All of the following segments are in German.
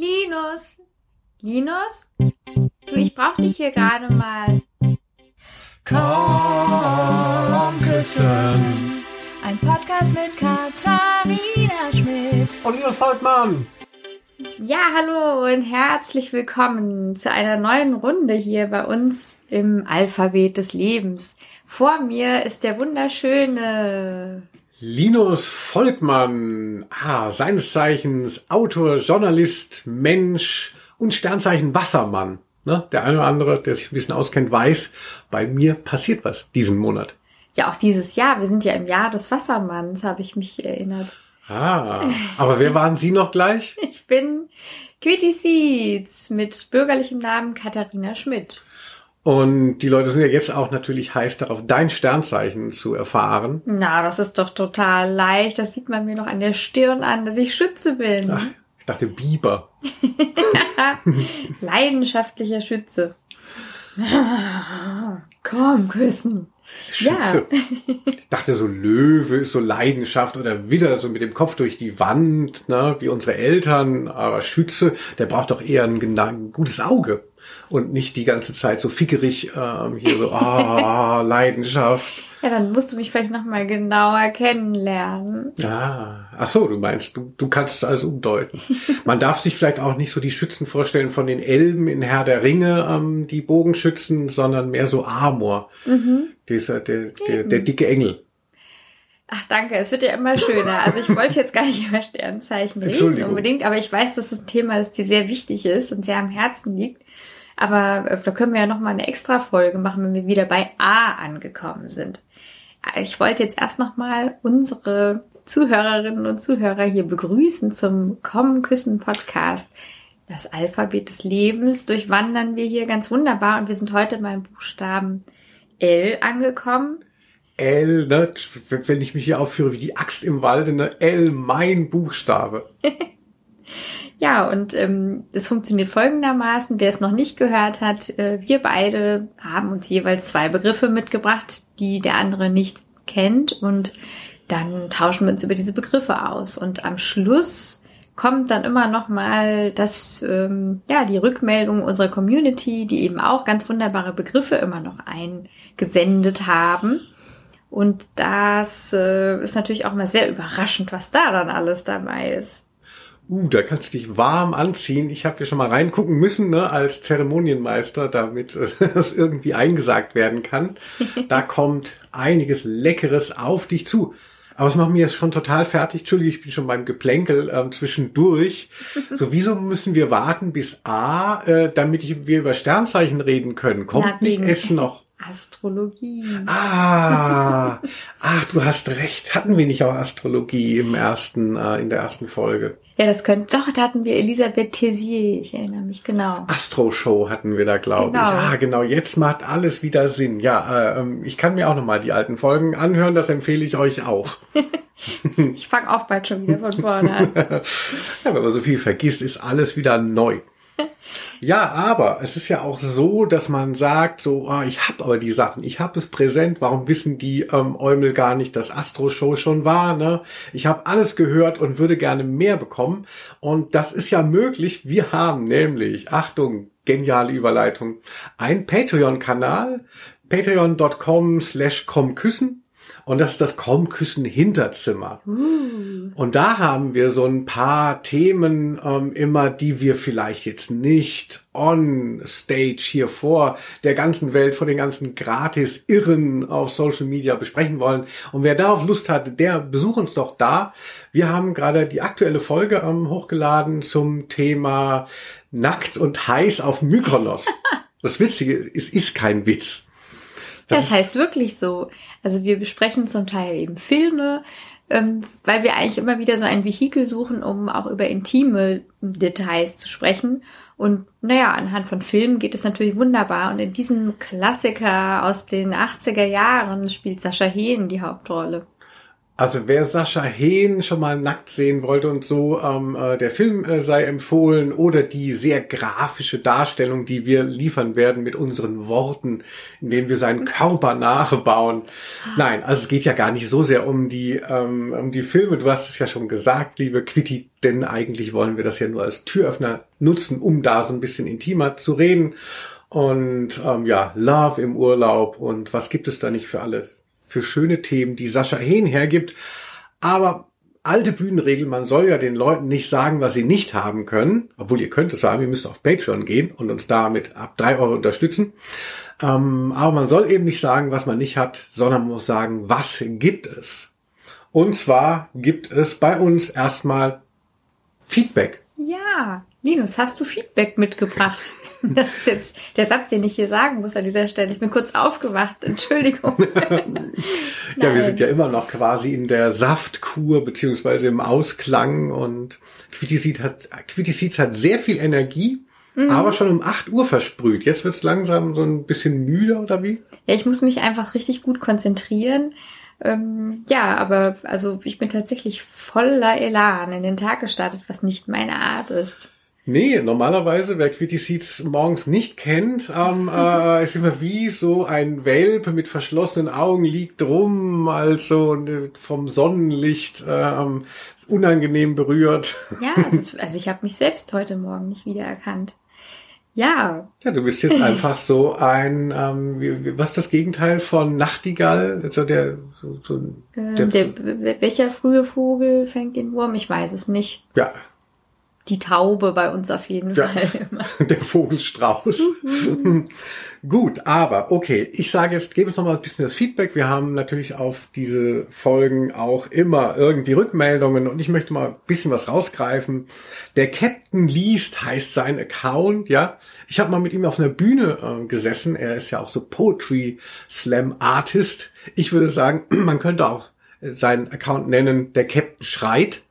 Linus? Linus? Du, ich brauch dich hier gerade mal. Komm küssen. Ein Podcast mit Katharina Schmidt. Und Linus Volkmann. Ja, hallo und herzlich willkommen zu einer neuen Runde hier bei uns im Alphabet des Lebens. Vor mir ist der wunderschöne Linus Volkmann, ah, seines Zeichens Autor, Journalist, Mensch und Sternzeichen Wassermann. Ne? Der eine oder andere, der sich ein bisschen auskennt, weiß, bei mir passiert was diesen Monat. Ja, auch dieses Jahr. Wir sind ja im Jahr des Wassermanns, habe ich mich erinnert. Ah, aber wer waren Sie noch gleich? Ich bin Quitty Seeds mit bürgerlichem Namen Katharina Schmidt. Und die Leute sind ja jetzt auch natürlich heiß darauf, dein Sternzeichen zu erfahren. Na, das ist doch total leicht. Das sieht man mir noch an der Stirn an, dass ich Schütze bin. Ach, ich dachte Biber. Leidenschaftlicher Schütze. Komm, küssen. Schütze. Ja. Ich dachte so Löwe ist so Leidenschaft oder Widder so mit dem Kopf durch die Wand, ne, wie unsere Eltern. Aber Schütze, der braucht doch eher ein, ein gutes Auge und nicht die ganze Zeit so fickerig ähm, hier so ah Leidenschaft. Ja, dann musst du mich vielleicht noch mal genauer kennenlernen. Ah, ach so, du meinst, du, du kannst es alles umdeuten. Man darf sich vielleicht auch nicht so die Schützen vorstellen von den Elben in Herr der Ringe, ähm, die Bogenschützen, sondern mehr so Amor. Dieser, der, der, der dicke Engel. Ach, danke. Es wird ja immer schöner. Also ich wollte jetzt gar nicht über Sternzeichen reden unbedingt, aber ich weiß, dass es ein Thema ist, die sehr wichtig ist und sehr am Herzen liegt. Aber äh, da können wir ja noch mal eine extra Folge machen, wenn wir wieder bei A angekommen sind. Ich wollte jetzt erst noch mal unsere Zuhörerinnen und Zuhörer hier begrüßen zum Kommen Küssen Podcast. Das Alphabet des Lebens durchwandern wir hier ganz wunderbar und wir sind heute beim Buchstaben L angekommen. L, ne, wenn ich mich hier aufführe wie die Axt im Walde, ne, L, mein Buchstabe. Ja, und ähm, es funktioniert folgendermaßen, wer es noch nicht gehört hat, äh, wir beide haben uns jeweils zwei Begriffe mitgebracht, die der andere nicht kennt und dann tauschen wir uns über diese Begriffe aus und am Schluss kommt dann immer noch mal das ähm, ja die Rückmeldung unserer Community, die eben auch ganz wunderbare Begriffe immer noch eingesendet haben. Und das äh, ist natürlich auch mal sehr überraschend, was da dann alles dabei ist. Uh, da kannst du dich warm anziehen. Ich habe hier schon mal reingucken müssen, ne, als Zeremonienmeister, damit äh, es irgendwie eingesagt werden kann. Da kommt einiges Leckeres auf dich zu. Aber es macht mir jetzt schon total fertig. Entschuldige, ich bin schon beim Geplänkel ähm, zwischendurch. So, wieso müssen wir warten bis A, äh, damit ich, wir über Sternzeichen reden können? Kommt Na, nicht wegen- es noch? Astrologie. Ah, ach, du hast recht. Hatten wir nicht auch Astrologie im ersten, äh, in der ersten Folge? Ja, das könnte, doch, da hatten wir Elisabeth Tessier, ich erinnere mich, genau. Astro-Show hatten wir da, glaube Genau. ich. Ah, genau, jetzt macht alles wieder Sinn. Ja, äh, ähm, ich kann mir auch nochmal die alten Folgen anhören, das empfehle ich euch auch. Ich fange auch bald schon wieder von vorne an. Ja, wenn man so viel vergisst, ist alles wieder neu. Ja, aber es ist ja auch so, dass man sagt, so, ah, ich habe aber die Sachen, ich habe es präsent, warum wissen die ähm, Eumel gar nicht, dass Astro-Show schon war, ne? Ich habe alles gehört und würde gerne mehr bekommen. Und das ist ja möglich. Wir haben nämlich, Achtung, geniale Überleitung, ein Patreon-Kanal, patreon.com slash komküssen. Und das ist das Komküssen Hinterzimmer. Und da haben wir so ein paar Themen ähm, immer, die wir vielleicht jetzt nicht on stage hier vor der ganzen Welt, vor den ganzen gratis Irren auf Social Media besprechen wollen. Und wer darauf Lust hat, der besucht uns doch da. Wir haben gerade die aktuelle Folge ähm, hochgeladen zum Thema Nackt und heiß auf Mykonos. Das Witzige, es ist kein Witz. Das heißt wirklich so. Also wir besprechen zum Teil eben Filme, ähm, weil wir eigentlich immer wieder so ein Vehikel suchen, um auch über intime Details zu sprechen. Und naja, anhand von Filmen geht es natürlich wunderbar. Und in diesem Klassiker aus den 80er Jahren spielt Sascha Hehn die Hauptrolle. Also wer Sascha Hehn schon mal nackt sehen wollte und so, ähm, äh, der Film äh, sei empfohlen oder die sehr grafische Darstellung, die wir liefern werden mit unseren Worten, in denen wir seinen Körper nachbauen. Nein, also es geht ja gar nicht so sehr um die ähm, um die Filme. Du hast es ja schon gesagt, liebe Quitty, denn eigentlich wollen wir das ja nur als Türöffner nutzen, um da so ein bisschen intimer zu reden. Und ähm, ja, Love im Urlaub und was gibt es da nicht für alles? Für schöne Themen, die Sascha Hehn hergibt. Aber alte Bühnenregel, man soll ja den Leuten nicht sagen, was sie nicht haben können. Obwohl ihr könnt es sagen, ihr müsst auf Patreon gehen und uns damit ab drei Euro unterstützen. Ähm, aber man soll eben nicht sagen, was man nicht hat, sondern man muss sagen, was gibt es? Und zwar gibt es bei uns erstmal Feedback. Ja, Linus, hast du Feedback mitgebracht? Das ist jetzt der Satz, den ich hier sagen muss an dieser Stelle. Ich bin kurz aufgewacht. Entschuldigung. ja, wir sind ja immer noch quasi in der Saftkur beziehungsweise im Ausklang und Quittiseeds hat, Quittiseeds hat sehr viel Energie. Mhm. Aber schon um 8 Uhr versprüht. Jetzt wird's langsam so ein bisschen müde oder wie? Ja, ich muss mich einfach richtig gut konzentrieren. Ähm, ja, aber also ich bin tatsächlich voller Elan in den Tag gestartet, was nicht meine Art ist. Nee, normalerweise, wer Quitty Seeds morgens nicht kennt, ähm, äh, ist immer wie so ein Welpe mit verschlossenen Augen liegt rum, also vom Sonnenlicht ähm, unangenehm berührt. Ja, ist, also ich habe mich selbst heute Morgen nicht wiedererkannt. Ja. Ja, du bist jetzt einfach so ein, ähm, wie, was ist das Gegenteil von Nachtigall? Also der, so, so, der, ähm, der, welcher frühe Vogel fängt den Wurm? Ich weiß es nicht. Ja, die Taube bei uns auf jeden ja, Fall. Der Vogelstrauß. Gut, aber okay, ich sage jetzt, gebe uns noch mal ein bisschen das Feedback. Wir haben natürlich auf diese Folgen auch immer irgendwie Rückmeldungen und ich möchte mal ein bisschen was rausgreifen. Der Captain liest heißt sein Account, ja. Ich habe mal mit ihm auf einer Bühne äh, gesessen. Er ist ja auch so Poetry Slam Artist. Ich würde sagen, man könnte auch seinen Account nennen, der Captain schreit.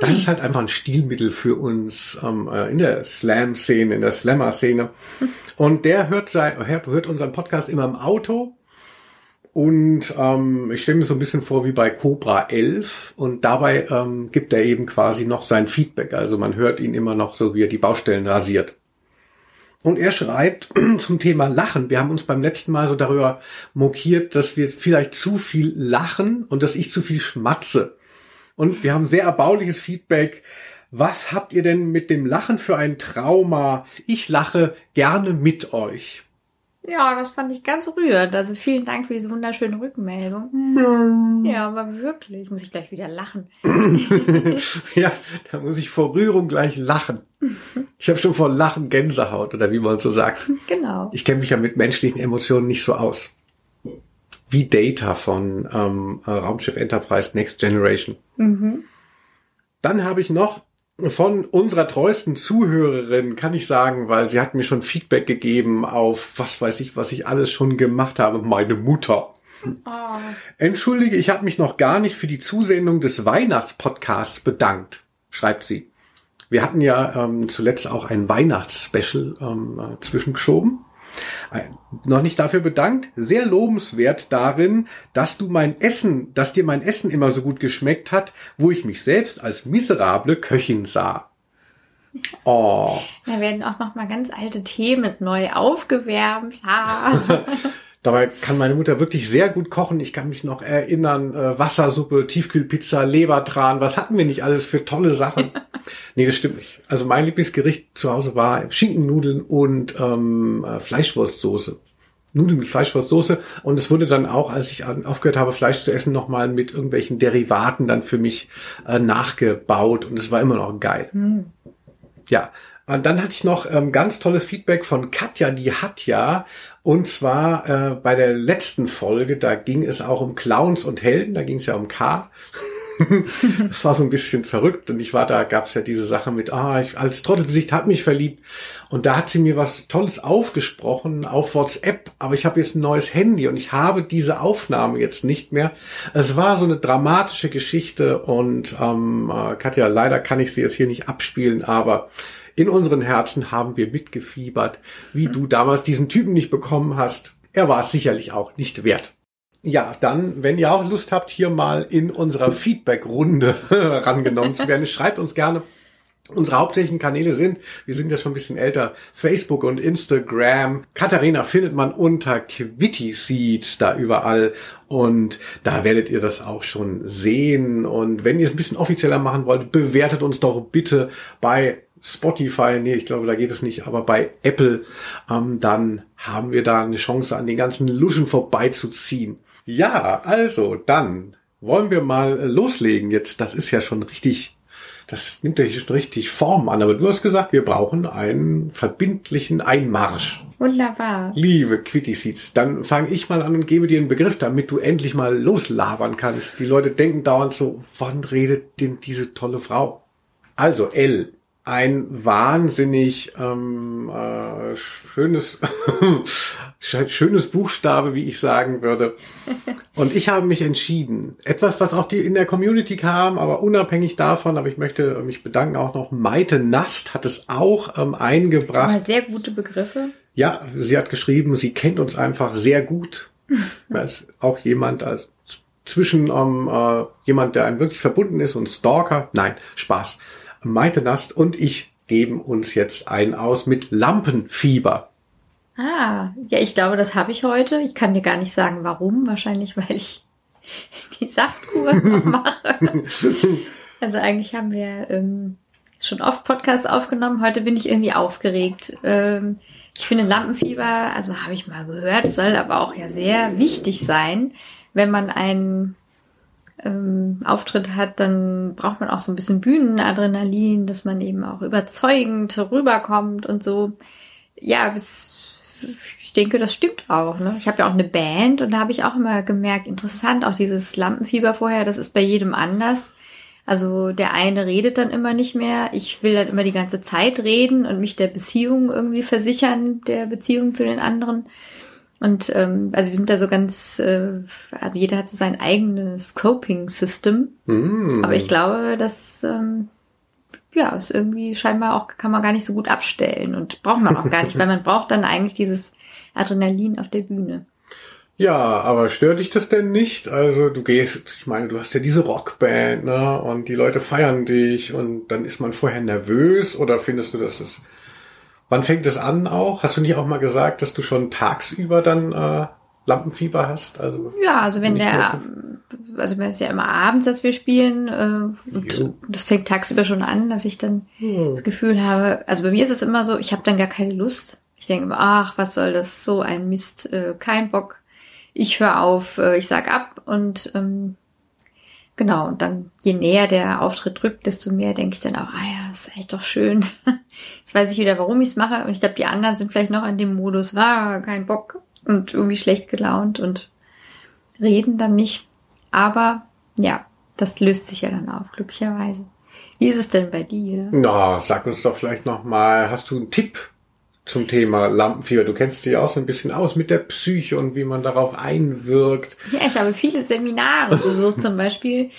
Das ist halt einfach ein Stilmittel für uns ähm, äh, in der Slam-Szene, in der Slammer-Szene. Und der hört, sein, hört, hört unseren Podcast immer im Auto. Und ähm, ich stelle mir so ein bisschen vor wie bei Cobra 11. Und dabei ähm, gibt er eben quasi noch sein Feedback. Also man hört ihn immer noch so, wie er die Baustellen rasiert. Und er schreibt zum Thema Lachen. Wir haben uns beim letzten Mal so darüber mokiert, dass wir vielleicht zu viel lachen und dass ich zu viel schmatze. Und wir haben sehr erbauliches Feedback. Was habt ihr denn mit dem Lachen für ein Trauma? Ich lache gerne mit euch. Ja, das fand ich ganz rührend. Also vielen Dank für diese wunderschöne Rückmeldung. Ja, aber wirklich, muss ich gleich wieder lachen. ja, da muss ich vor Rührung gleich lachen. Ich habe schon vor Lachen Gänsehaut oder wie man so sagt. Genau. Ich kenne mich ja mit menschlichen Emotionen nicht so aus wie Data von ähm, äh, Raumschiff Enterprise Next Generation. Mhm. Dann habe ich noch von unserer treuesten Zuhörerin, kann ich sagen, weil sie hat mir schon Feedback gegeben auf was weiß ich, was ich alles schon gemacht habe, meine Mutter. Oh. Entschuldige, ich habe mich noch gar nicht für die Zusendung des Weihnachtspodcasts bedankt, schreibt sie. Wir hatten ja ähm, zuletzt auch ein Weihnachtsspecial ähm, äh, zwischengeschoben. Noch nicht dafür bedankt. Sehr lobenswert darin, dass du mein Essen, dass dir mein Essen immer so gut geschmeckt hat, wo ich mich selbst als miserable Köchin sah. Oh. Da werden auch noch mal ganz alte Themen neu aufgewärmt. Dabei kann meine Mutter wirklich sehr gut kochen. Ich kann mich noch erinnern, äh, Wassersuppe, Tiefkühlpizza, Lebertran, was hatten wir nicht alles für tolle Sachen? nee, das stimmt nicht. Also mein Lieblingsgericht zu Hause war Schinkennudeln und ähm, äh, Fleischwurstsoße. Nudeln mit Fleischwurstsoße und es wurde dann auch, als ich aufgehört habe, Fleisch zu essen, nochmal mit irgendwelchen Derivaten dann für mich äh, nachgebaut und es war immer noch geil. Mhm. Ja, und dann hatte ich noch ähm, ganz tolles Feedback von Katja, die hat ja, und zwar äh, bei der letzten Folge, da ging es auch um Clowns und Helden, da ging es ja um K. das war so ein bisschen verrückt und ich war da, gab es ja diese Sache mit, ah, ich als Trottelgesicht hat mich verliebt und da hat sie mir was Tolles aufgesprochen auf WhatsApp, aber ich habe jetzt ein neues Handy und ich habe diese Aufnahme jetzt nicht mehr. Es war so eine dramatische Geschichte und ähm, äh, Katja, leider kann ich sie jetzt hier nicht abspielen, aber in unseren Herzen haben wir mitgefiebert, wie du damals diesen Typen nicht bekommen hast. Er war es sicherlich auch nicht wert. Ja, dann, wenn ihr auch Lust habt, hier mal in unserer Feedback-Runde rangenommen zu werden, schreibt uns gerne. Unsere hauptsächlichen Kanäle sind, wir sind ja schon ein bisschen älter, Facebook und Instagram. Katharina findet man unter Quitty Seeds da überall und da werdet ihr das auch schon sehen. Und wenn ihr es ein bisschen offizieller machen wollt, bewertet uns doch bitte bei Spotify, nee, ich glaube, da geht es nicht, aber bei Apple, ähm, dann haben wir da eine Chance, an den ganzen Luschen vorbeizuziehen. Ja, also dann wollen wir mal loslegen jetzt. Das ist ja schon richtig, das nimmt ja schon richtig Form an. Aber du hast gesagt, wir brauchen einen verbindlichen Einmarsch. Wunderbar. Liebe Quitty Seeds, dann fange ich mal an und gebe dir einen Begriff, damit du endlich mal loslabern kannst. Die Leute denken dauernd so, wann redet denn diese tolle Frau? Also L ein wahnsinnig ähm, äh, schönes schönes Buchstabe, wie ich sagen würde. Und ich habe mich entschieden, etwas, was auch die in der Community kam, aber unabhängig davon, aber ich möchte mich bedanken auch noch. Maite Nast hat es auch ähm, eingebracht. Aber sehr gute Begriffe. Ja, sie hat geschrieben, sie kennt uns einfach sehr gut. ist auch jemand als zwischen ähm, äh, jemand, der einem wirklich verbunden ist und Stalker. Nein, Spaß. Maite Nast und ich geben uns jetzt ein aus mit Lampenfieber. Ah, ja, ich glaube, das habe ich heute. Ich kann dir gar nicht sagen, warum. Wahrscheinlich, weil ich die Saftkur mache. also eigentlich haben wir ähm, schon oft Podcasts aufgenommen. Heute bin ich irgendwie aufgeregt. Ähm, ich finde Lampenfieber, also habe ich mal gehört, soll aber auch ja sehr wichtig sein, wenn man einen ähm, Auftritt hat, dann braucht man auch so ein bisschen Bühnenadrenalin, dass man eben auch überzeugend rüberkommt und so. Ja, bis, ich denke, das stimmt auch. Ne? Ich habe ja auch eine Band und da habe ich auch immer gemerkt, interessant, auch dieses Lampenfieber vorher, das ist bei jedem anders. Also der eine redet dann immer nicht mehr. Ich will dann immer die ganze Zeit reden und mich der Beziehung irgendwie versichern, der Beziehung zu den anderen. Und ähm, also wir sind da so ganz, äh, also jeder hat so sein eigenes Coping-System. Mm. Aber ich glaube, dass ähm, ja, ist irgendwie scheinbar auch, kann man gar nicht so gut abstellen und braucht man auch gar nicht, weil man braucht dann eigentlich dieses Adrenalin auf der Bühne. Ja, aber stört dich das denn nicht? Also du gehst, ich meine, du hast ja diese Rockband, ne? Und die Leute feiern dich und dann ist man vorher nervös oder findest du, dass es Wann fängt es an auch? Hast du nicht auch mal gesagt, dass du schon tagsüber dann äh, Lampenfieber hast? Also ja, also wenn der, also es ist ja immer abends, dass wir spielen äh, und jo. das fängt tagsüber schon an, dass ich dann hm. das Gefühl habe, also bei mir ist es immer so, ich habe dann gar keine Lust. Ich denke immer, ach, was soll das, so ein Mist, äh, kein Bock. Ich höre auf, äh, ich sag ab und ähm, Genau, und dann je näher der Auftritt rückt, desto mehr denke ich dann auch, ah ja, ist eigentlich doch schön. Jetzt weiß ich wieder, warum ich es mache. Und ich glaube, die anderen sind vielleicht noch in dem Modus, war kein Bock und irgendwie schlecht gelaunt und reden dann nicht. Aber ja, das löst sich ja dann auf, glücklicherweise. Wie ist es denn bei dir? Na, sag uns doch vielleicht noch mal, hast du einen Tipp zum Thema Lampenfieber. Du kennst dich auch so ein bisschen aus mit der Psyche und wie man darauf einwirkt. Ja, ich habe viele Seminare besucht. zum Beispiel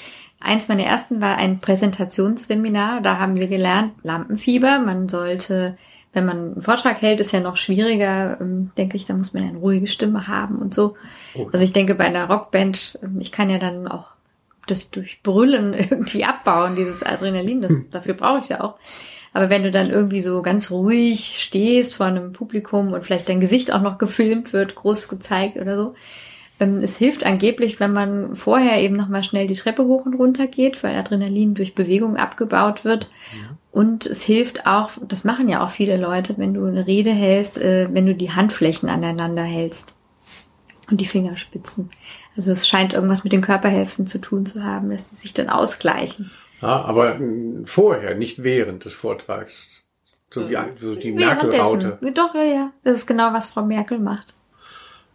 eins meiner ersten war ein Präsentationsseminar. Da haben wir gelernt, Lampenfieber. Man sollte, wenn man einen Vortrag hält, ist ja noch schwieriger, ähm, denke ich, da muss man eine ruhige Stimme haben und so. Oh. Also ich denke, bei einer Rockband, ähm, ich kann ja dann auch das durch Brüllen irgendwie abbauen, dieses Adrenalin. Das, hm. dafür brauche ich es ja auch. Aber wenn du dann irgendwie so ganz ruhig stehst vor einem Publikum und vielleicht dein Gesicht auch noch gefilmt wird, groß gezeigt oder so, ähm, es hilft angeblich, wenn man vorher eben nochmal schnell die Treppe hoch und runter geht, weil Adrenalin durch Bewegung abgebaut wird. Ja. Und es hilft auch, das machen ja auch viele Leute, wenn du eine Rede hältst, äh, wenn du die Handflächen aneinander hältst und die Fingerspitzen. Also es scheint irgendwas mit den Körperhälften zu tun zu haben, dass sie sich dann ausgleichen. Ja, aber vorher, nicht während des Vortrags. So wie so die Merkel-Raute. Doch, ja, ja. Das ist genau, was Frau Merkel macht.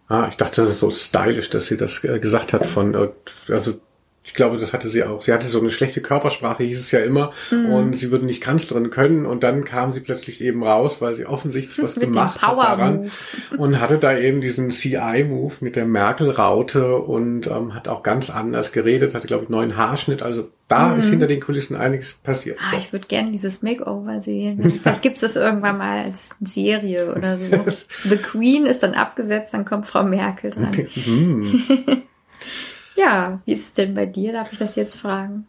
Ah, ich dachte, das ist so stylisch, dass sie das äh, gesagt hat von, äh, also ich glaube, das hatte sie auch. Sie hatte so eine schlechte Körpersprache, hieß es ja immer, mhm. und sie würde nicht Kanzlerin können. Und dann kam sie plötzlich eben raus, weil sie offensichtlich was gemacht hat daran und hatte da eben diesen CI-Move mit der Merkel-Raute und ähm, hat auch ganz anders geredet, hatte glaube ich neuen Haarschnitt. Also da mhm. ist hinter den Kulissen einiges passiert. Ah, ich würde gerne dieses Makeover sehen. Vielleicht gibt es das irgendwann mal als Serie oder so. The Queen ist dann abgesetzt, dann kommt Frau Merkel dran. Mhm. Ja, wie ist es denn bei dir? Darf ich das jetzt fragen?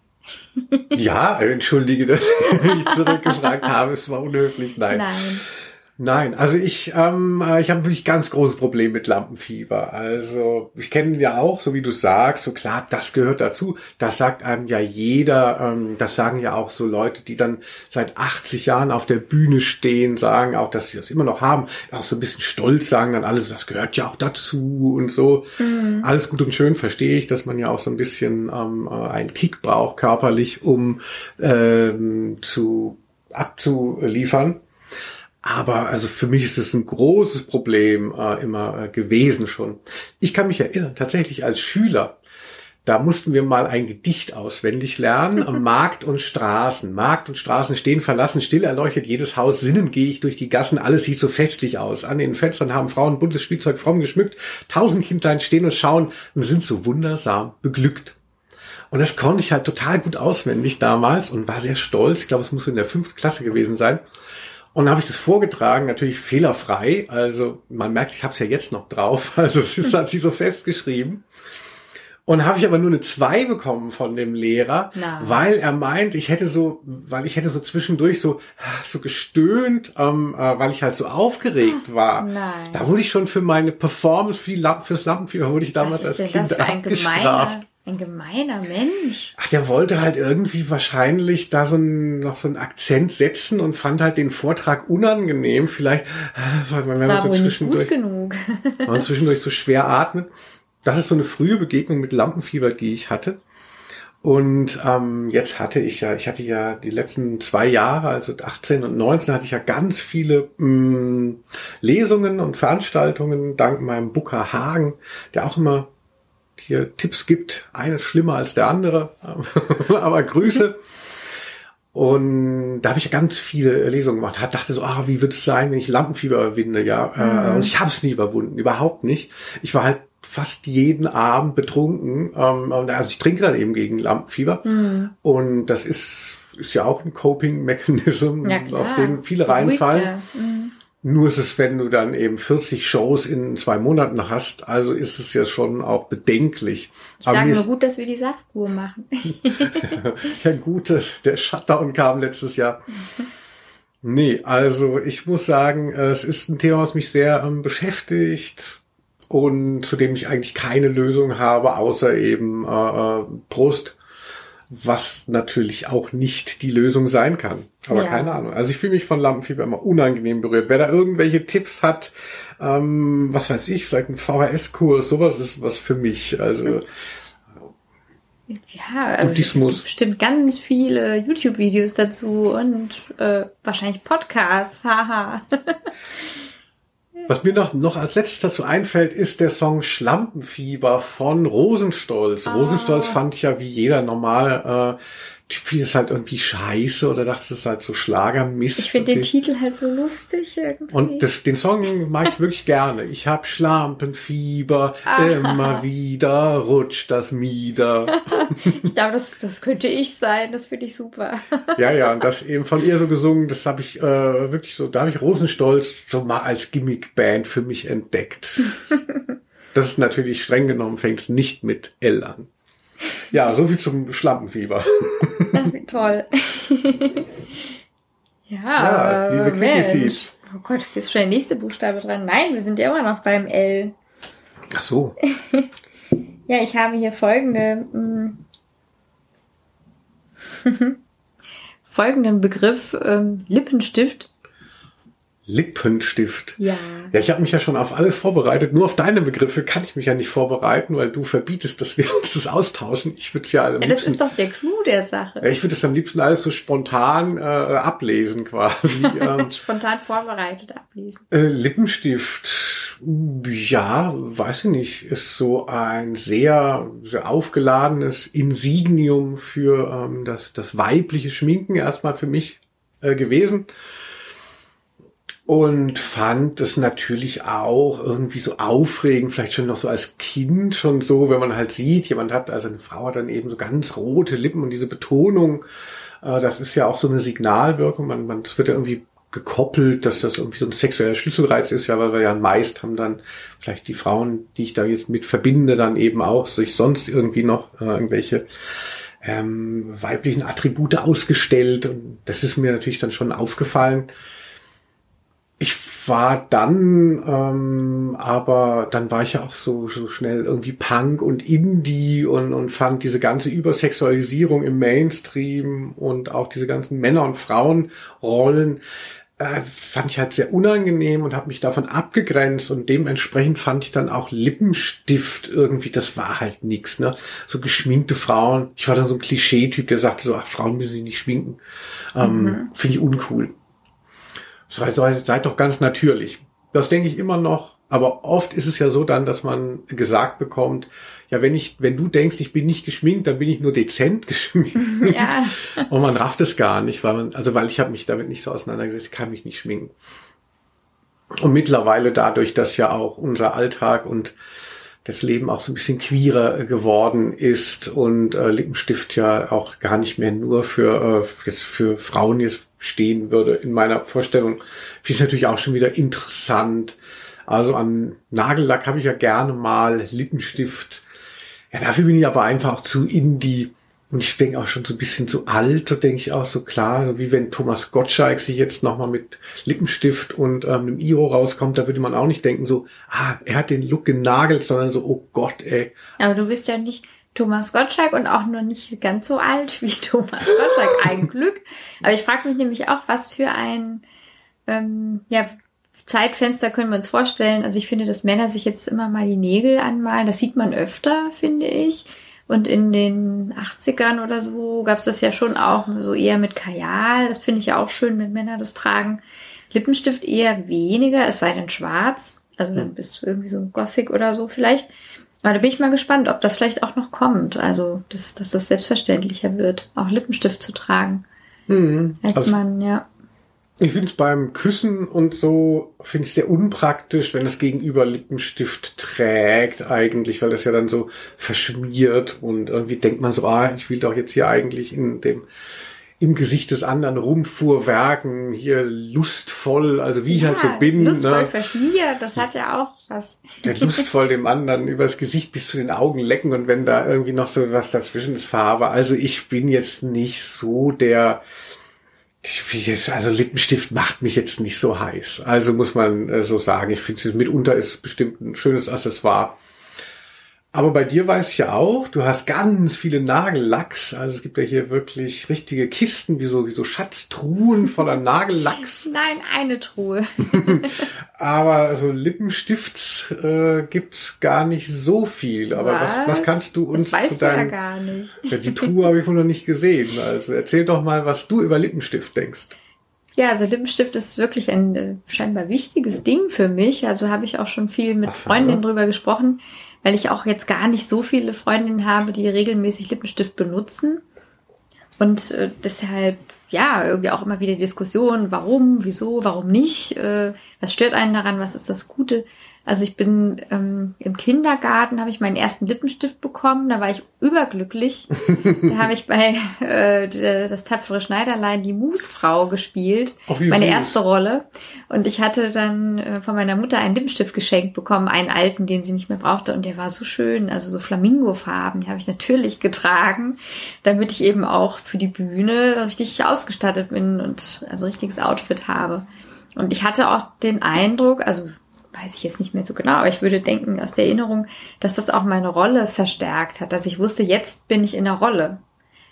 ja, entschuldige, dass ich zurückgefragt habe. Es war unhöflich. Nein. Nein. Nein, also ich, ähm, äh, ich habe wirklich ganz großes Problem mit Lampenfieber. Also ich kenne ja auch, so wie du sagst, so klar, das gehört dazu. Das sagt einem ja jeder. Ähm, das sagen ja auch so Leute, die dann seit 80 Jahren auf der Bühne stehen, sagen auch, dass sie das immer noch haben. Auch so ein bisschen stolz sagen dann alles, das gehört ja auch dazu und so. Mhm. Alles gut und schön verstehe ich, dass man ja auch so ein bisschen ähm, äh, einen Kick braucht körperlich, um ähm, zu abzuliefern. Aber also für mich ist es ein großes Problem äh, immer äh, gewesen schon. Ich kann mich erinnern, tatsächlich als Schüler, da mussten wir mal ein Gedicht auswendig lernen. Markt und Straßen. Markt und Straßen stehen verlassen, still erleuchtet jedes Haus. Sinnen gehe ich durch die Gassen, alles sieht so festlich aus. An den Fenstern haben Frauen buntes Spielzeug fromm geschmückt. Tausend Kindlein stehen und schauen und sind so wundersam beglückt. Und das konnte ich halt total gut auswendig damals und war sehr stolz. Ich glaube, es muss in der fünften Klasse gewesen sein. Und dann habe ich das vorgetragen, natürlich fehlerfrei. Also man merkt, ich habe es ja jetzt noch drauf. Also es ist, hat sich so festgeschrieben. Und habe ich aber nur eine zwei bekommen von dem Lehrer, Na. weil er meint, ich hätte so, weil ich hätte so zwischendurch so so gestöhnt, ähm, äh, weil ich halt so aufgeregt war. Nein. Da wurde ich schon für meine Performance für Lamp fürs Lampenfieber wurde ich damals als Kind abgestraft. Ein gemeiner Mensch. Ach, der wollte halt irgendwie wahrscheinlich da so ein, noch so einen Akzent setzen und fand halt den Vortrag unangenehm. Vielleicht, äh, weil man war so wohl nicht gut genug. man zwischendurch so schwer atmet. Das ist so eine frühe Begegnung mit Lampenfieber, die ich hatte. Und ähm, jetzt hatte ich ja, ich hatte ja die letzten zwei Jahre, also 18 und 19, hatte ich ja ganz viele mh, mm, Lesungen und Veranstaltungen dank meinem Booker Hagen, der auch immer hier Tipps gibt. Eines schlimmer als der andere, aber Grüße. Und da habe ich ganz viele Lesungen gemacht. Hat dachte so, ah, wie wird es sein, wenn ich Lampenfieber überwinde? Ja, äh, mhm. und ich habe es nie überwunden, überhaupt nicht. Ich war halt fast jeden Abend betrunken. Ähm, also ich trinke dann eben gegen Lampenfieber. Mhm. Und das ist ist ja auch ein Coping-Mechanism, ja, auf den viele reinfallen. Mhm. Nur ist es, wenn du dann eben 40 Shows in zwei Monaten hast, also ist es ja schon auch bedenklich. Ich Aber sage nur gut, dass wir die Saftkur machen. ja, gut, dass der Shutdown kam letztes Jahr. Nee, also ich muss sagen, es ist ein Thema, was mich sehr ähm, beschäftigt und zu dem ich eigentlich keine Lösung habe, außer eben äh, äh Prost was natürlich auch nicht die Lösung sein kann. Aber ja. keine Ahnung. Also ich fühle mich von Lampenfieber immer unangenehm berührt. Wer da irgendwelche Tipps hat, ähm, was weiß ich, vielleicht ein VHS-Kurs, sowas ist was für mich. Also ja, also es gibt bestimmt ganz viele YouTube-Videos dazu und äh, wahrscheinlich Podcasts, haha. Was mir noch, noch als letztes dazu einfällt, ist der Song Schlampenfieber von Rosenstolz. Ah. Rosenstolz fand ich ja wie jeder normal äh, Typ ist halt irgendwie scheiße oder das ist halt so Schlagermist. Ich finde den Titel halt so lustig irgendwie. Und das, den Song mag ich wirklich gerne. Ich hab Schlampenfieber, Aha. immer wieder rutscht das Mieder. ich glaube, das, das könnte ich sein, das finde ich super. ja, ja, und das eben von ihr so gesungen, das habe ich äh, wirklich so, da habe ich Rosenstolz so mal als Gimmickband für mich entdeckt. das ist natürlich streng genommen, fängt es nicht mit L an. Ja, so viel zum Schlampenfieber. Ach, wie toll. ja, ja liebe Mensch. Oh Gott, ist schon der nächste Buchstabe dran. Nein, wir sind ja immer noch beim L. Ach so. ja, ich habe hier folgende mm, folgenden Begriff ähm, Lippenstift Lippenstift. Ja. Ja, ich habe mich ja schon auf alles vorbereitet. Nur auf deine Begriffe kann ich mich ja nicht vorbereiten, weil du verbietest, dass wir uns das austauschen. Ich würde ja, am ja, das ist doch der Clou der Sache. Ich würde es am liebsten alles so spontan äh, ablesen quasi. Ähm, spontan vorbereitet ablesen. Äh, Lippenstift, ja, weiß ich nicht, ist so ein sehr, sehr aufgeladenes Insignium für ähm, das, das weibliche Schminken erstmal für mich äh, gewesen und fand es natürlich auch irgendwie so aufregend, vielleicht schon noch so als Kind schon so, wenn man halt sieht, jemand hat, also eine Frau hat dann eben so ganz rote Lippen und diese Betonung, äh, das ist ja auch so eine Signalwirkung, man, man es wird ja irgendwie gekoppelt, dass das irgendwie so ein sexueller Schlüsselreiz ist, ja, weil wir ja meist haben dann vielleicht die Frauen, die ich da jetzt mit verbinde, dann eben auch sich sonst irgendwie noch äh, irgendwelche ähm, weiblichen Attribute ausgestellt. Und das ist mir natürlich dann schon aufgefallen. Ich war dann, ähm, aber dann war ich ja auch so, so schnell irgendwie Punk und Indie und, und fand diese ganze Übersexualisierung im Mainstream und auch diese ganzen Männer- und Frauenrollen äh, fand ich halt sehr unangenehm und habe mich davon abgegrenzt und dementsprechend fand ich dann auch Lippenstift irgendwie, das war halt nix, ne? So geschminkte Frauen. Ich war dann so ein Klischee-Typ, der sagte so, ach, Frauen müssen sich nicht schminken. Ähm, mhm. Finde ich uncool. Seid, seid doch ganz natürlich. Das denke ich immer noch. Aber oft ist es ja so dann, dass man gesagt bekommt, ja, wenn ich, wenn du denkst, ich bin nicht geschminkt, dann bin ich nur dezent geschminkt. Ja. Und man rafft es gar nicht, weil man, also weil ich habe mich damit nicht so auseinandergesetzt, ich kann mich nicht schminken. Und mittlerweile dadurch, dass ja auch unser Alltag und das Leben auch so ein bisschen queerer geworden ist und äh, Lippenstift ja auch gar nicht mehr nur für, äh, jetzt für Frauen jetzt stehen würde in meiner Vorstellung, finde ich natürlich auch schon wieder interessant, also an Nagellack habe ich ja gerne mal, Lippenstift. Ja, dafür bin ich aber einfach auch zu indie. Und ich denke auch schon so ein bisschen zu alt, so denke ich auch so klar, so wie wenn Thomas Gottschalk sich jetzt nochmal mit Lippenstift und ähm, einem Iro rauskommt, da würde man auch nicht denken so, ah, er hat den Look genagelt, sondern so, oh Gott, ey. Aber du bist ja nicht Thomas Gottschalk und auch noch nicht ganz so alt wie Thomas Gottschalk, ein Glück. Aber ich frage mich nämlich auch, was für ein, ähm, ja, Zeitfenster können wir uns vorstellen. Also ich finde, dass Männer sich jetzt immer mal die Nägel anmalen. Das sieht man öfter, finde ich. Und in den 80ern oder so gab es das ja schon auch so eher mit Kajal. Das finde ich ja auch schön, wenn Männer das tragen. Lippenstift eher weniger, es sei denn schwarz. Also dann bist du irgendwie so Gothic oder so vielleicht. Aber da bin ich mal gespannt, ob das vielleicht auch noch kommt. Also, dass, dass das selbstverständlicher wird, auch Lippenstift zu tragen. Mhm. Als also, man, ja. Ich finde es beim Küssen und so, finde ich sehr unpraktisch, wenn das Gegenüber Lippenstift trägt eigentlich, weil das ja dann so verschmiert und irgendwie denkt man so, ah, ich will doch jetzt hier eigentlich in dem im Gesicht des anderen rumfuhrwerken, hier lustvoll, also wie ja, ich halt so bin. Lustvoll ne? verschmiert, das hat ja auch was. Der lustvoll dem anderen übers Gesicht bis zu den Augen lecken und wenn da irgendwie noch so was dazwischen ist, Farbe. Also ich bin jetzt nicht so der also Lippenstift macht mich jetzt nicht so heiß. Also muss man äh, so sagen. Ich finde, mitunter ist bestimmt ein schönes Accessoire. Aber bei dir weiß ich ja auch, du hast ganz viele Nagellacks. Also es gibt ja hier wirklich richtige Kisten, wie so, wie so Schatztruhen voller Nagellacks. Nein, eine Truhe. Aber so Lippenstifts äh, gibt's gar nicht so viel. Aber was, was, was kannst du uns das weißt zu deinem... ja gar nicht. Ja, die Truhe habe ich wohl noch nicht gesehen. Also erzähl doch mal, was du über Lippenstift denkst. Ja, also Lippenstift ist wirklich ein äh, scheinbar wichtiges Ding für mich. Also habe ich auch schon viel mit Aha. Freundinnen drüber gesprochen weil ich auch jetzt gar nicht so viele Freundinnen habe, die regelmäßig Lippenstift benutzen. Und äh, deshalb, ja, irgendwie auch immer wieder Diskussionen, warum, wieso, warum nicht, äh, was stört einen daran, was ist das Gute. Also ich bin ähm, im Kindergarten, habe ich meinen ersten Lippenstift bekommen, da war ich überglücklich. da habe ich bei äh, das tapfere Schneiderlein die Musfrau gespielt, Ach, meine süß. erste Rolle. Und ich hatte dann äh, von meiner Mutter einen Lippenstift geschenkt bekommen, einen alten, den sie nicht mehr brauchte. Und der war so schön, also so Flamingofarben, die habe ich natürlich getragen, damit ich eben auch für die Bühne richtig ausgestattet bin und also richtiges Outfit habe. Und ich hatte auch den Eindruck, also weiß ich jetzt nicht mehr so genau, aber ich würde denken aus der Erinnerung, dass das auch meine Rolle verstärkt hat, dass ich wusste, jetzt bin ich in der Rolle.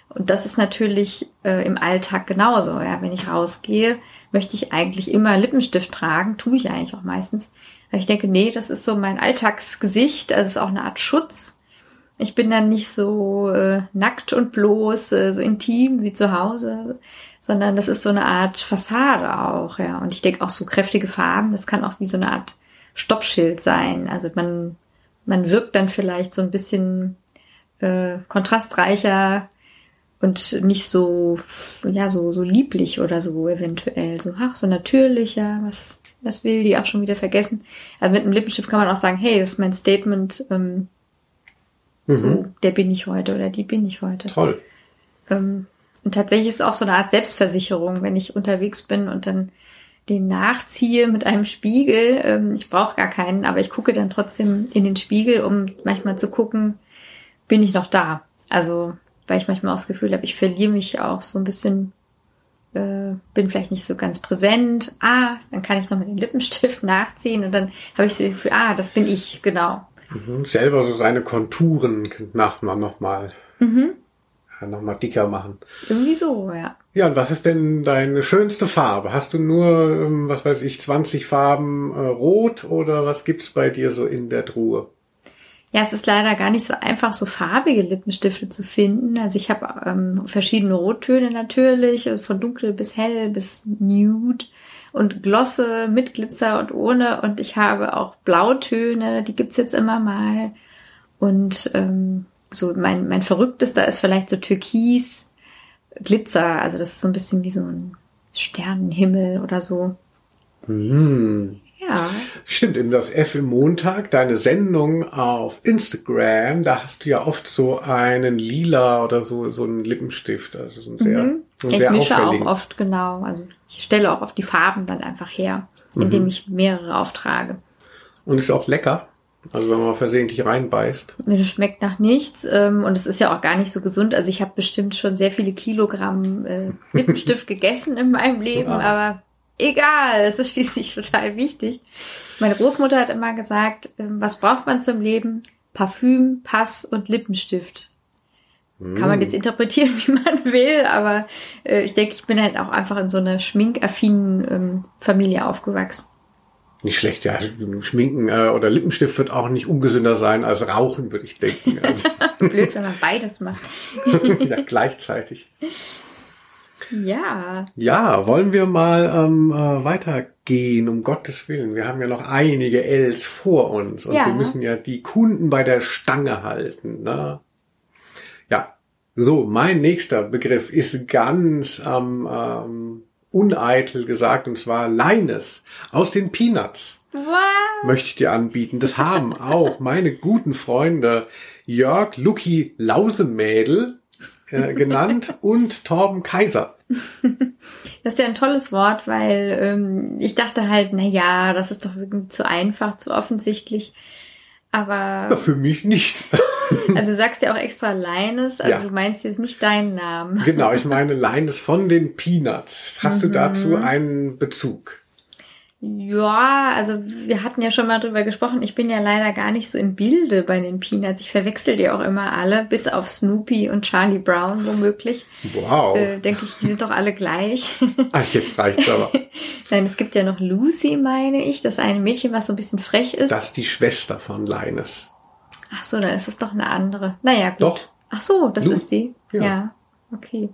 Und das ist natürlich äh, im Alltag genauso. Ja, wenn ich rausgehe, möchte ich eigentlich immer Lippenstift tragen, tue ich eigentlich auch meistens. Aber ich denke, nee, das ist so mein Alltagsgesicht, also ist auch eine Art Schutz. Ich bin dann nicht so äh, nackt und bloß, äh, so intim wie zu Hause, sondern das ist so eine Art Fassade auch, ja. Und ich denke auch so kräftige Farben, das kann auch wie so eine Art Stoppschild sein. Also man, man wirkt dann vielleicht so ein bisschen äh, kontrastreicher und nicht so, ja, so, so lieblich oder so eventuell. So, ach, so natürlicher, was, was will die auch schon wieder vergessen. Also mit einem Lippenstift kann man auch sagen, hey, das ist mein Statement, ähm, mhm. so, der bin ich heute oder die bin ich heute. Toll. Ähm, und tatsächlich ist es auch so eine Art Selbstversicherung, wenn ich unterwegs bin und dann den nachziehe mit einem Spiegel. Ähm, ich brauche gar keinen, aber ich gucke dann trotzdem in den Spiegel, um manchmal zu gucken, bin ich noch da. Also, weil ich manchmal auch das Gefühl habe, ich verliere mich auch so ein bisschen, äh, bin vielleicht nicht so ganz präsent. Ah, dann kann ich noch mit dem Lippenstift nachziehen und dann habe ich so das Gefühl, ah, das bin ich, genau. Mhm. Selber so seine Konturen nach nochmal. Mhm. Ja, nochmal dicker machen. Irgendwie so, ja. Ja, und was ist denn deine schönste Farbe? Hast du nur, ähm, was weiß ich, 20 Farben äh, rot oder was gibt's bei dir so in der Truhe? Ja, es ist leider gar nicht so einfach, so farbige Lippenstifte zu finden. Also ich habe ähm, verschiedene Rottöne natürlich, also von dunkel bis hell bis nude und Glosse mit Glitzer und ohne. Und ich habe auch Blautöne, die gibt's jetzt immer mal. Und ähm, so mein, mein verrücktester ist vielleicht so Türkis, Glitzer. Also das ist so ein bisschen wie so ein Sternenhimmel oder so. Hm. Ja. Stimmt, in das F im Montag, deine Sendung auf Instagram, da hast du ja oft so einen lila oder so, so einen Lippenstift. Also so ein sehr, mhm. so ein ich sehr mische auch oft, genau. Also ich stelle auch auf die Farben dann einfach her, indem mhm. ich mehrere auftrage. Und ist auch lecker. Also wenn man versehentlich reinbeißt. Das schmeckt nach nichts ähm, und es ist ja auch gar nicht so gesund. Also ich habe bestimmt schon sehr viele Kilogramm äh, Lippenstift gegessen in meinem Leben, ja. aber egal, es ist schließlich total wichtig. Meine Großmutter hat immer gesagt, äh, was braucht man zum Leben? Parfüm, Pass und Lippenstift. Hm. Kann man hm. jetzt interpretieren, wie man will, aber äh, ich denke, ich bin halt auch einfach in so einer schminkaffinen ähm, Familie aufgewachsen. Nicht schlecht, ja. Schminken äh, oder Lippenstift wird auch nicht ungesünder sein als Rauchen, würde ich denken. Also. Blöd, wenn man beides macht. ja, gleichzeitig. Ja. Ja, wollen wir mal ähm, äh, weitergehen, um Gottes Willen. Wir haben ja noch einige Ls vor uns und ja. wir müssen ja die Kunden bei der Stange halten. Ne? Ja, so, mein nächster Begriff ist ganz ähm, ähm, uneitel gesagt, und zwar Leines aus den Peanuts. Wow. Möchte ich dir anbieten. Das haben auch meine guten Freunde Jörg Lucky Lausemädel äh, genannt und Torben Kaiser. Das ist ja ein tolles Wort, weil ähm, ich dachte halt, na ja, das ist doch irgendwie zu einfach, zu offensichtlich. Aber. Ja, für mich nicht. Also du sagst ja auch extra Linus, also ja. du meinst jetzt nicht deinen Namen. Genau, ich meine Linus von den Peanuts. Hast mhm. du dazu einen Bezug? Ja, also wir hatten ja schon mal drüber gesprochen. Ich bin ja leider gar nicht so im Bilde bei den Peanuts. Ich verwechsel die auch immer alle, bis auf Snoopy und Charlie Brown womöglich. Wow. Äh, Denke ich, die sind doch alle gleich. Ach, jetzt reicht's aber. Nein, es gibt ja noch Lucy, meine ich. Das eine Mädchen, was so ein bisschen frech ist. Das ist die Schwester von Linus. Ach so, dann ist es doch eine andere. Naja, gut. Doch. Ach so, das Lu ist die. Ja. ja. Okay.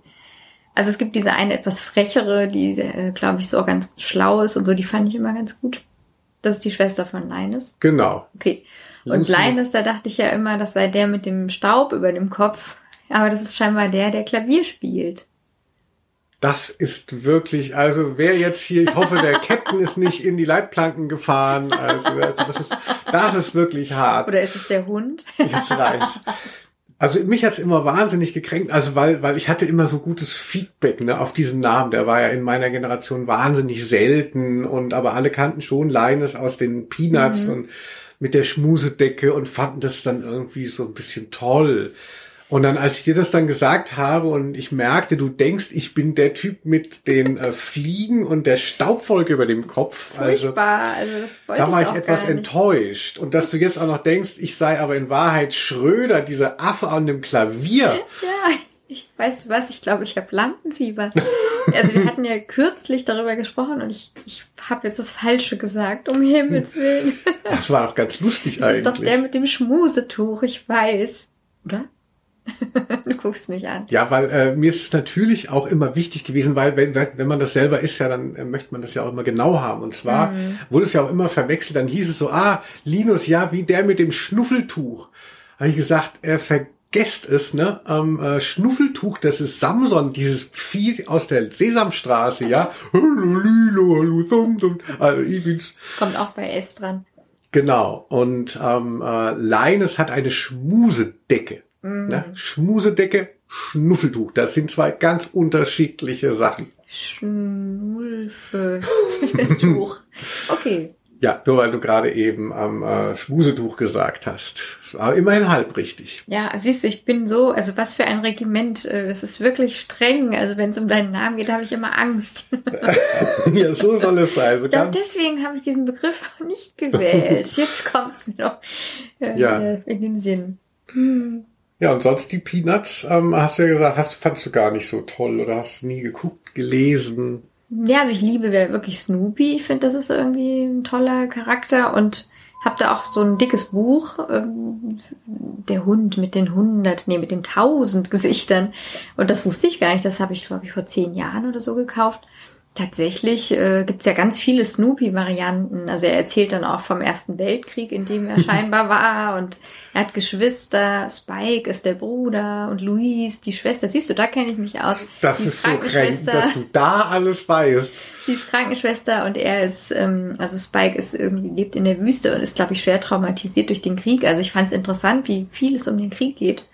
Also es gibt diese eine etwas frechere, die, äh, glaube ich, so auch ganz schlau ist und so, die fand ich immer ganz gut. Das ist die Schwester von Linus. Genau. Okay. Und Lucy. Linus, da dachte ich ja immer, das sei der mit dem Staub über dem Kopf. Aber das ist scheinbar der, der Klavier spielt. Das ist wirklich, also wer jetzt hier, ich hoffe, der Captain ist nicht in die Leitplanken gefahren. Also das ist, das ist wirklich hart. Oder ist es der Hund? Jetzt reicht's. Also mich hat's immer wahnsinnig gekränkt, also weil, weil ich hatte immer so gutes Feedback ne, auf diesen Namen. Der war ja in meiner Generation wahnsinnig selten und aber alle kannten schon Linus aus den Peanuts mhm. und mit der Schmusedecke und fanden das dann irgendwie so ein bisschen toll. Und dann, als ich dir das dann gesagt habe und ich merkte, du denkst, ich bin der Typ mit den äh, Fliegen und der Staubfolge über dem Kopf. Furchtbar. Also, also das da war ich, ich etwas enttäuscht. Und dass du jetzt auch noch denkst, ich sei aber in Wahrheit Schröder, dieser Affe an dem Klavier. Ja, ich, weißt du was, ich glaube, ich habe Lampenfieber. also wir hatten ja kürzlich darüber gesprochen und ich, ich habe jetzt das Falsche gesagt, um Himmels Willen. Das war doch ganz lustig das eigentlich. Das ist doch der mit dem Schmusetuch, ich weiß. Oder? Du guckst mich an. Ja, weil äh, mir ist es natürlich auch immer wichtig gewesen, weil wenn, wenn man das selber ist, ja, dann äh, möchte man das ja auch immer genau haben. Und zwar mhm. wurde es ja auch immer verwechselt. Dann hieß es so, ah, Linus, ja, wie der mit dem Schnuffeltuch. Habe ich gesagt, er vergesst es, ne? Ähm, äh, Schnuffeltuch, das ist Samson, dieses Vieh aus der Sesamstraße, ja. also, ich Kommt auch bei S dran. Genau. Und ähm, äh, Linus hat eine Schmusedecke. Mhm. Ne? Schmusedecke, Schnuffeltuch. Das sind zwei ganz unterschiedliche Sachen. Schnulfe. Tuch. Okay. Ja, nur weil du gerade eben am äh, Schmusetuch gesagt hast. Das war immerhin halb richtig. Ja, siehst du, ich bin so, also was für ein Regiment. äh, Es ist wirklich streng. Also wenn es um deinen Namen geht, habe ich immer Angst. ja, so soll es sein. So Ich ganz- deswegen habe ich diesen Begriff nicht gewählt. Jetzt kommt's mir noch äh, Ja. in den Sinn. Ja, und sonst die Peanuts, ähm, hast du ja gesagt, hast, fandst du gar nicht so toll oder hast nie geguckt, gelesen. Ja, also ich liebe wirklich Snoopy. Ich finde, das ist irgendwie ein toller Charakter und habe da auch so ein dickes Buch, ähm, der Hund mit den hundert, nee, mit den tausend Gesichtern. Und das wusste ich gar nicht. Das habe ich, glaube ich, vor zehn Jahren oder so gekauft. Tatsächlich äh, gibt's ja ganz viele Snoopy-Varianten. Also er erzählt dann auch vom Ersten Weltkrieg, in dem er scheinbar war. Und er hat Geschwister. Spike ist der Bruder und Louise die Schwester. Siehst du, da kenne ich mich aus. Das Die ist so kränkend, Krankenschwester. dass du da alles weißt. Sie ist Krankenschwester und er ist, ähm, also Spike ist irgendwie, lebt in der Wüste und ist, glaube ich, schwer traumatisiert durch den Krieg. Also ich fand es interessant, wie viel es um den Krieg geht.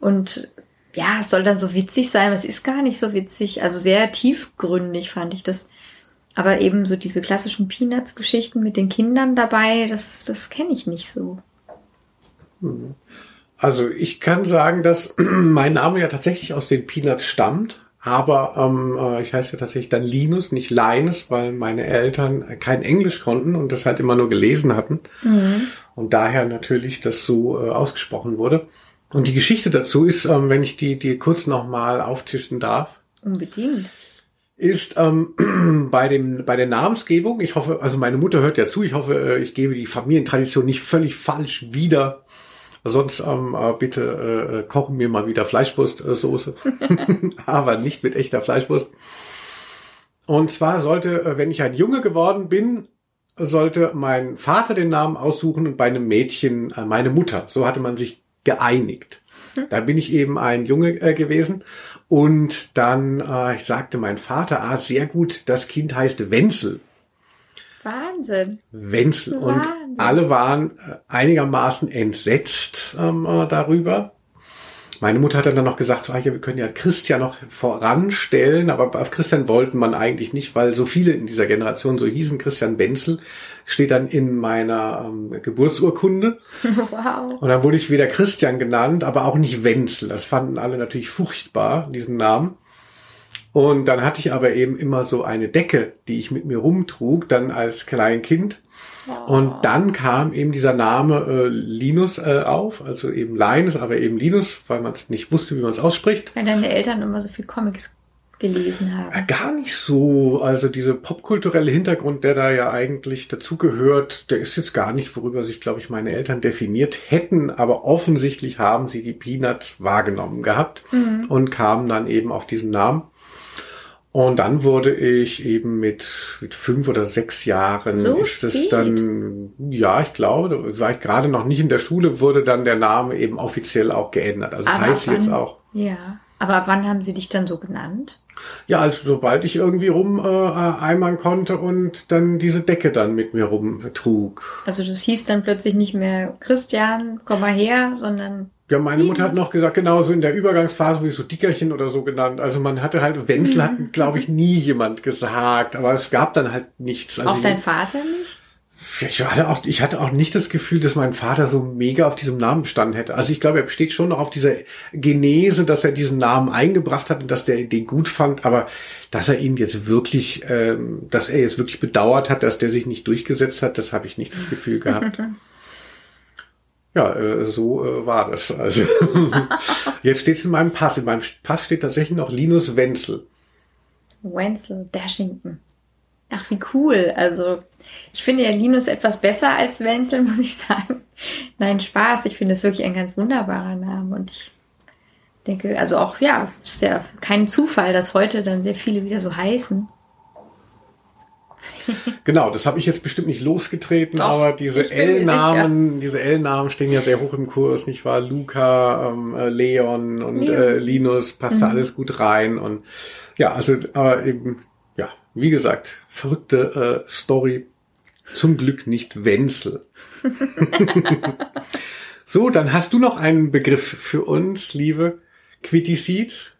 Und ja, es soll dann so witzig sein, aber es ist gar nicht so witzig. Also sehr tiefgründig fand ich das. Aber eben so diese klassischen Peanuts-Geschichten mit den Kindern dabei, das, das kenne ich nicht so. Also ich kann sagen, dass mein Name ja tatsächlich aus den Peanuts stammt. Aber ähm, äh, ich heiße ja tatsächlich dann Linus, nicht Linus, weil meine Eltern kein Englisch konnten und das halt immer nur gelesen hatten. Und daher natürlich das so äh, ausgesprochen wurde. Und die Geschichte dazu ist, ähm, wenn ich die, die kurz nochmal auftischen darf, Unbedingt. ist ähm, bei dem bei der Namensgebung. Ich hoffe, also meine Mutter hört ja zu. Ich hoffe, äh, ich gebe die Familientradition nicht völlig falsch wieder. Sonst ähm, äh, bitte äh, kochen mir mal wieder Fleischwurstsoße, aber nicht mit echter Fleischwurst. Und zwar sollte, äh, wenn ich ein Junge geworden bin, sollte mein Vater den Namen aussuchen und bei einem Mädchen äh, meine Mutter. So hatte man sich geeinigt. Da bin ich eben ein Junge äh, gewesen und dann äh, sagte mein Vater, ah, sehr gut, das Kind heißt Wenzel. Wahnsinn. Wenzel. Und Wahnsinn. alle waren äh, einigermaßen entsetzt ähm, äh, darüber. Meine Mutter hat dann noch gesagt, so, ah, wir können ja Christian noch voranstellen, aber auf Christian wollten man eigentlich nicht, weil so viele in dieser Generation so hießen. Christian Wenzel steht dann in meiner ähm, Geburtsurkunde. Wow. Und dann wurde ich wieder Christian genannt, aber auch nicht Wenzel. Das fanden alle natürlich furchtbar, diesen Namen. Und dann hatte ich aber eben immer so eine Decke, die ich mit mir rumtrug, dann als Kleinkind. Und dann kam eben dieser Name äh, Linus äh, auf, also eben Linus, aber eben Linus, weil man es nicht wusste, wie man es ausspricht. Weil deine Eltern immer so viel Comics gelesen Äh, haben. Gar nicht so. Also dieser popkulturelle Hintergrund, der da ja eigentlich dazugehört, der ist jetzt gar nicht, worüber sich, glaube ich, meine Eltern definiert hätten. Aber offensichtlich haben sie die Peanuts wahrgenommen gehabt und kamen dann eben auf diesen Namen. Und dann wurde ich eben mit, mit fünf oder sechs Jahren, So ist es dann, ja, ich glaube, da war ich gerade noch nicht in der Schule, wurde dann der Name eben offiziell auch geändert. Also Aber heißt jetzt wann- auch Ja. Aber ab wann haben sie dich dann so genannt? Ja, also sobald ich irgendwie rum äh, eimern konnte und dann diese Decke dann mit mir rumtrug. Also das hieß dann plötzlich nicht mehr Christian, komm mal her, sondern Ja, meine Mutter hat noch gesagt, genau so in der Übergangsphase, wie so Dickerchen oder so genannt. Also man hatte halt, Wenzel hat, glaube ich, nie jemand gesagt, aber es gab dann halt nichts. Also auch dein Vater nicht? Ich, hatte auch, ich hatte auch nicht das Gefühl, dass mein Vater so mega auf diesem Namen bestanden hätte. Also ich glaube, er besteht schon noch auf dieser Genese, dass er diesen Namen eingebracht hat und dass der den gut fand, aber dass er ihn jetzt wirklich, ähm, dass er jetzt wirklich bedauert hat, dass der sich nicht durchgesetzt hat, das habe ich nicht das Gefühl gehabt. Ja, äh, so äh, war das. Also jetzt steht es in meinem Pass. In meinem Pass steht tatsächlich noch Linus Wenzel. Wenzel Dashington. Ach, wie cool. Also, ich finde ja Linus etwas besser als Wenzel, muss ich sagen. Nein, Spaß. Ich finde es wirklich ein ganz wunderbarer Name. Und ich denke, also auch, ja, ist ja kein Zufall, dass heute dann sehr viele wieder so heißen. Genau, das habe ich jetzt bestimmt nicht losgetreten, Doch, aber diese L-Namen, diese L-Namen stehen ja sehr hoch im Kurs, nicht wahr? Luca, ähm, äh, Leon und Leon. Äh, Linus passt da alles gut rein und ja, also aber eben wie gesagt, verrückte äh, Story. Zum Glück nicht Wenzel. so, dann hast du noch einen Begriff für uns, liebe Quitty Seed.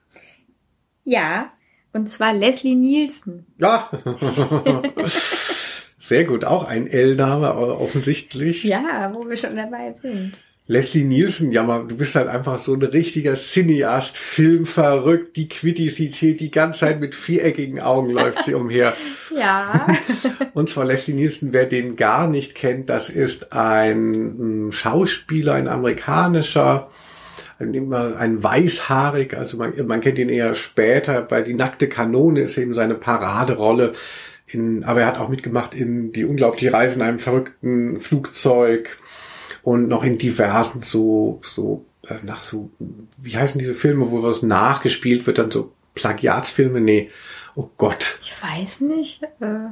Ja, Und zwar Leslie Nielsen. Ja. Sehr gut, auch ein L-Name offensichtlich. Ja, wo wir schon dabei sind. Leslie Nielsen, ja mal, du bist halt einfach so ein richtiger Cineast, filmverrückt, die Quitty, sie zählt die ganze Zeit mit viereckigen Augen läuft sie umher. ja. Und zwar Leslie Nielsen, wer den gar nicht kennt, das ist ein Schauspieler, ein amerikanischer, immer ein weißhaarig, also man, man kennt ihn eher später, weil die nackte Kanone ist eben seine Paraderolle. In, aber er hat auch mitgemacht in die unglaubliche Reise in einem verrückten Flugzeug und noch in diversen so, so, äh, nach so, wie heißen diese Filme, wo was nachgespielt wird, dann so Plagiatsfilme? Nee. Oh Gott. Ich weiß nicht. Äh,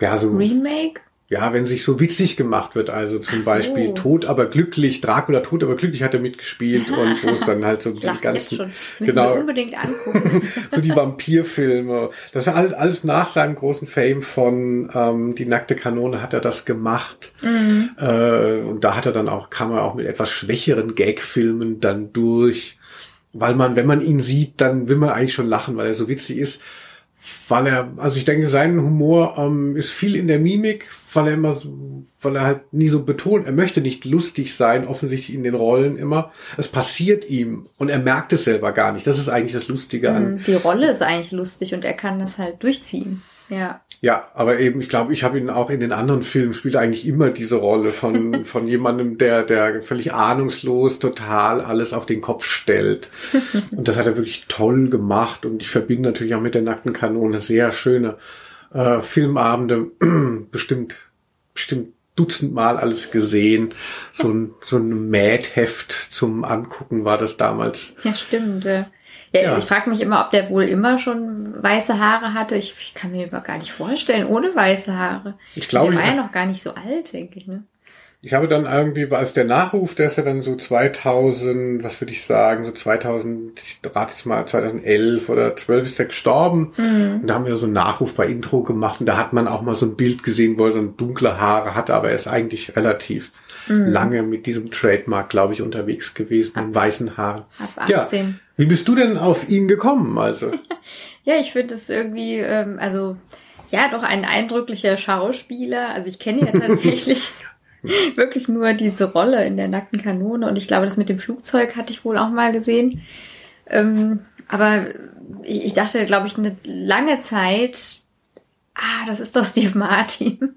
ja, so. Remake? Ja, wenn sich so witzig gemacht wird, also zum so. Beispiel Tod aber glücklich, Dracula Tod aber glücklich hat er mitgespielt und wo es dann halt so die ganzen genau unbedingt angucken. so die Vampirfilme. Das ist alles, alles nach seinem großen Fame von ähm, die nackte Kanone hat er das gemacht. Mhm. Äh, und da hat er dann auch kam er auch mit etwas schwächeren Gagfilmen dann durch, weil man wenn man ihn sieht, dann will man eigentlich schon lachen, weil er so witzig ist weil er, also ich denke, sein Humor ähm, ist viel in der Mimik, weil er immer so, weil er halt nie so betont, er möchte nicht lustig sein, offensichtlich in den Rollen immer. Es passiert ihm und er merkt es selber gar nicht. Das ist eigentlich das Lustige an. Mhm, die Rolle ist eigentlich lustig und er kann das halt durchziehen. Ja. Ja, aber eben, ich glaube, ich habe ihn auch in den anderen Filmen spielt eigentlich immer diese Rolle von, von jemandem, der, der völlig ahnungslos total alles auf den Kopf stellt. Und das hat er wirklich toll gemacht. Und ich verbinde natürlich auch mit der nackten Kanone sehr schöne äh, Filmabende, bestimmt, bestimmt dutzendmal alles gesehen. So ein, so ein Mätheft zum Angucken war das damals. Ja, stimmt. Ja. Ja, ja. Ich frage mich immer, ob der wohl immer schon weiße Haare hatte. Ich, ich kann mir aber gar nicht vorstellen, ohne weiße Haare. Ich glaube, der war ja noch gar nicht so alt, denke ich. Ne? Ich habe dann irgendwie, als der Nachruf, der ist ja dann so 2000, was würde ich sagen, so 2000, ich rate jetzt mal 2011 oder 12 ist er gestorben. Mhm. Und da haben wir so einen Nachruf bei Intro gemacht und da hat man auch mal so ein Bild gesehen, wo er dann dunkle Haare hatte, aber er ist eigentlich relativ mhm. lange mit diesem Trademark, glaube ich, unterwegs gewesen, in weißen Haaren. Ab 18. Ja. Wie bist du denn auf ihn gekommen, also? ja, ich finde es irgendwie, ähm, also, ja, doch ein eindrücklicher Schauspieler. Also ich kenne ja tatsächlich wirklich nur diese Rolle in der nackten Kanone und ich glaube, das mit dem Flugzeug hatte ich wohl auch mal gesehen. Ähm, aber ich, ich dachte, glaube ich, eine lange Zeit, ah, das ist doch Steve Martin.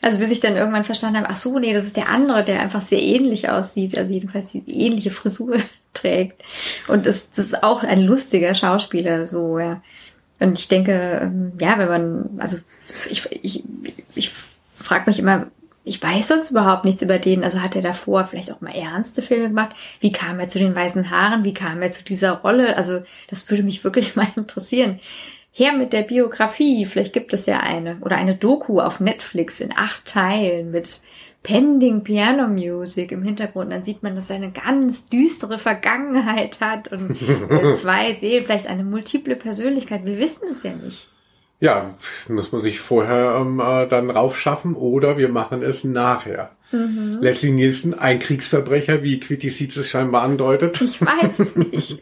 Also bis ich dann irgendwann verstanden habe, ach so, nee, das ist der andere, der einfach sehr ähnlich aussieht, also jedenfalls die ähnliche Frisur trägt. Und das, das ist auch ein lustiger Schauspieler, so, ja. Und ich denke, ähm, ja, wenn man, also ich, ich, ich frage mich immer, ich weiß sonst überhaupt nichts über den. Also hat er davor vielleicht auch mal ernste Filme gemacht? Wie kam er zu den weißen Haaren? Wie kam er zu dieser Rolle? Also das würde mich wirklich mal interessieren. Her mit der Biografie. Vielleicht gibt es ja eine. Oder eine Doku auf Netflix in acht Teilen mit Pending Piano Music im Hintergrund. Dann sieht man, dass er eine ganz düstere Vergangenheit hat und zwei Seelen, vielleicht eine multiple Persönlichkeit. Wir wissen es ja nicht. Ja, muss man sich vorher ähm, äh, dann raufschaffen oder wir machen es nachher. Mhm. Leslie Nielsen, ein Kriegsverbrecher, wie Quitty Seeds es scheinbar andeutet. Ich weiß es nicht.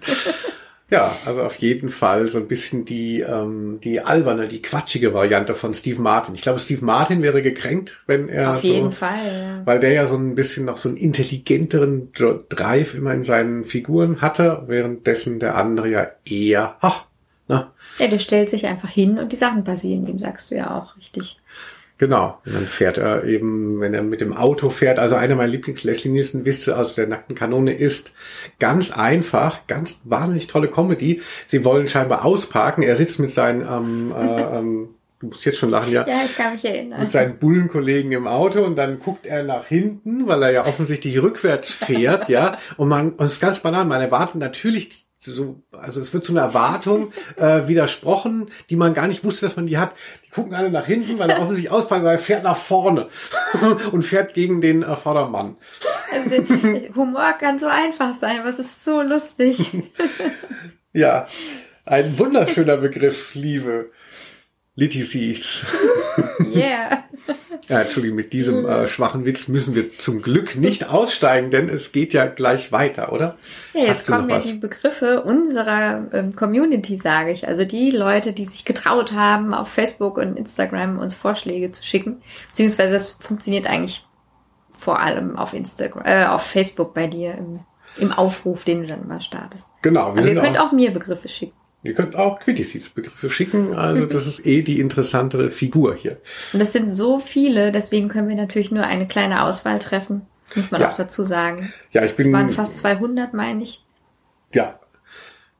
Ja, also auf jeden Fall so ein bisschen die, ähm, die alberne, die quatschige Variante von Steve Martin. Ich glaube, Steve Martin wäre gekränkt, wenn er. Auf so, jeden Fall, ja. Weil der ja so ein bisschen noch so einen intelligenteren Drive immer in seinen Figuren hatte, währenddessen der andere ja eher, ach, na, ja, der stellt sich einfach hin und die Sachen passieren ihm, sagst du ja auch, richtig. Genau. Und dann fährt er eben, wenn er mit dem Auto fährt, also einer meiner Lieblings-Leslie Witze aus der nackten Kanone ist ganz einfach, ganz wahnsinnig tolle Comedy. Sie wollen scheinbar ausparken. Er sitzt mit seinen, ähm, äh, ähm, du musst jetzt schon lachen, ja. Ja, ich kann mich erinnern. Mit seinen Bullenkollegen im Auto und dann guckt er nach hinten, weil er ja offensichtlich rückwärts fährt, ja. Und man, und es ist ganz banal, man erwartet natürlich so, also es wird zu einer Erwartung äh, widersprochen, die man gar nicht wusste, dass man die hat. Die gucken alle nach hinten, weil er offensichtlich auspackt, weil er fährt nach vorne und fährt gegen den äh, Vordermann. Also Humor kann so einfach sein, es ist so lustig. ja, ein wunderschöner Begriff, liebe Litty Seeds. Yeah. Ja, Entschuldigung, mit diesem äh, schwachen Witz müssen wir zum Glück nicht aussteigen, denn es geht ja gleich weiter, oder? Ja, jetzt kommen ja die Begriffe unserer ähm, Community, sage ich. Also die Leute, die sich getraut haben, auf Facebook und Instagram uns Vorschläge zu schicken. Beziehungsweise das funktioniert eigentlich vor allem auf Instagram, äh, auf Facebook bei dir im, im Aufruf, den du dann immer startest. Genau. Wir Aber ihr könnt auch, auch mir Begriffe schicken. Ihr könnt auch Quintessence-Begriffe schicken, also das ist eh die interessantere Figur hier. Und es sind so viele, deswegen können wir natürlich nur eine kleine Auswahl treffen, muss man ja. auch dazu sagen. Ja, ich bin. Es waren fast 200, meine ich. Ja,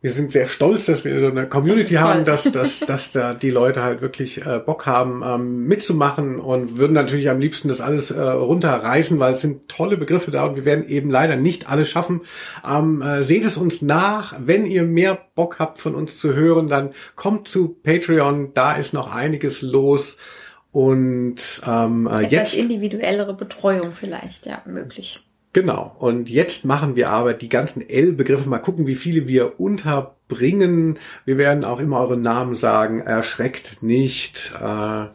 wir sind sehr stolz, dass wir so eine Community das haben, dass, dass, dass da die Leute halt wirklich äh, Bock haben, ähm, mitzumachen und würden natürlich am liebsten das alles äh, runterreißen, weil es sind tolle Begriffe da und wir werden eben leider nicht alles schaffen. Ähm, äh, seht es uns nach. Wenn ihr mehr Bock habt von uns zu hören, dann kommt zu Patreon. Da ist noch einiges los. Und ähm, äh, Etwas jetzt individuellere Betreuung vielleicht, ja, möglich. Genau. Und jetzt machen wir aber die ganzen L-Begriffe. Mal gucken, wie viele wir unterbringen. Wir werden auch immer eure Namen sagen. Erschreckt nicht. Äh,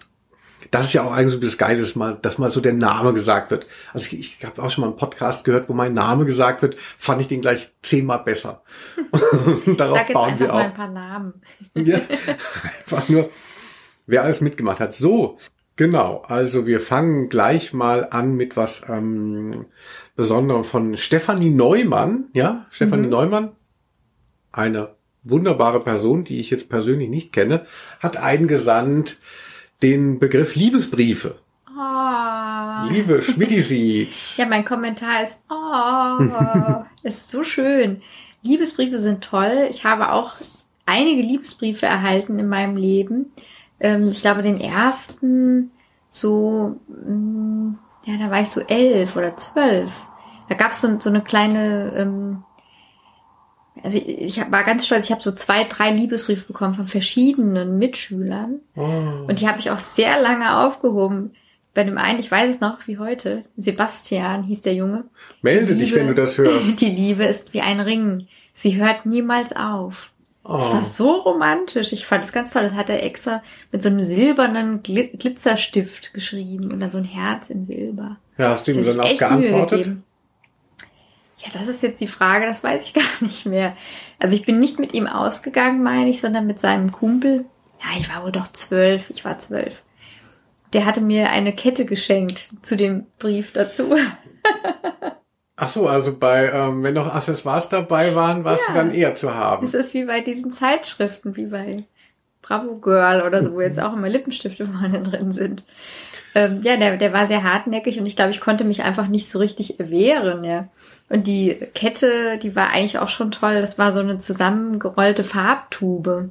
das ist ja auch eigentlich so das Geile, dass mal, dass mal so der Name gesagt wird. Also ich, ich habe auch schon mal einen Podcast gehört, wo mein Name gesagt wird, fand ich den gleich zehnmal besser. Darauf Sag jetzt bauen wir auch. Mal ein paar Namen. ja, einfach nur, wer alles mitgemacht hat. So, genau. Also wir fangen gleich mal an mit was ähm, Besonderem von Stefanie Neumann. Ja, Stefanie mhm. Neumann, eine wunderbare Person, die ich jetzt persönlich nicht kenne, hat eingesandt den Begriff Liebesbriefe. Oh. Liebe Schmittiseeds. Ja, mein Kommentar ist, oh, ist so schön. Liebesbriefe sind toll. Ich habe auch einige Liebesbriefe erhalten in meinem Leben. Ähm, ich glaube, den ersten so mm, ja, da war ich so elf oder zwölf. Da gab es so, so eine kleine, ähm, also ich, ich war ganz stolz, ich habe so zwei, drei Liebesbriefe bekommen von verschiedenen Mitschülern. Oh. Und die habe ich auch sehr lange aufgehoben. Bei dem einen, ich weiß es noch wie heute, Sebastian hieß der Junge. Melde Liebe, dich, wenn du das hörst. Die Liebe ist wie ein Ring. Sie hört niemals auf. Oh. Das war so romantisch. Ich fand es ganz toll. Das hat er extra mit so einem silbernen Gl Glitzerstift geschrieben und dann so ein Herz in Silber. Ja, hast du ihm dann auch geantwortet? Ja, das ist jetzt die Frage, das weiß ich gar nicht mehr. Also ich bin nicht mit ihm ausgegangen, meine ich, sondern mit seinem Kumpel. Ja, ich war wohl doch zwölf. Ich war zwölf. Der hatte mir eine Kette geschenkt zu dem Brief dazu. Ach so, also bei, ähm, wenn noch Accessoires dabei waren, warst ja. du dann eher zu haben. Es ist wie bei diesen Zeitschriften, wie bei Bravo Girl oder so, wo jetzt auch immer Lippenstifte vorne drin sind. Ähm, ja, der, der war sehr hartnäckig und ich glaube, ich konnte mich einfach nicht so richtig wehren, ja. Und die Kette, die war eigentlich auch schon toll. Das war so eine zusammengerollte Farbtube.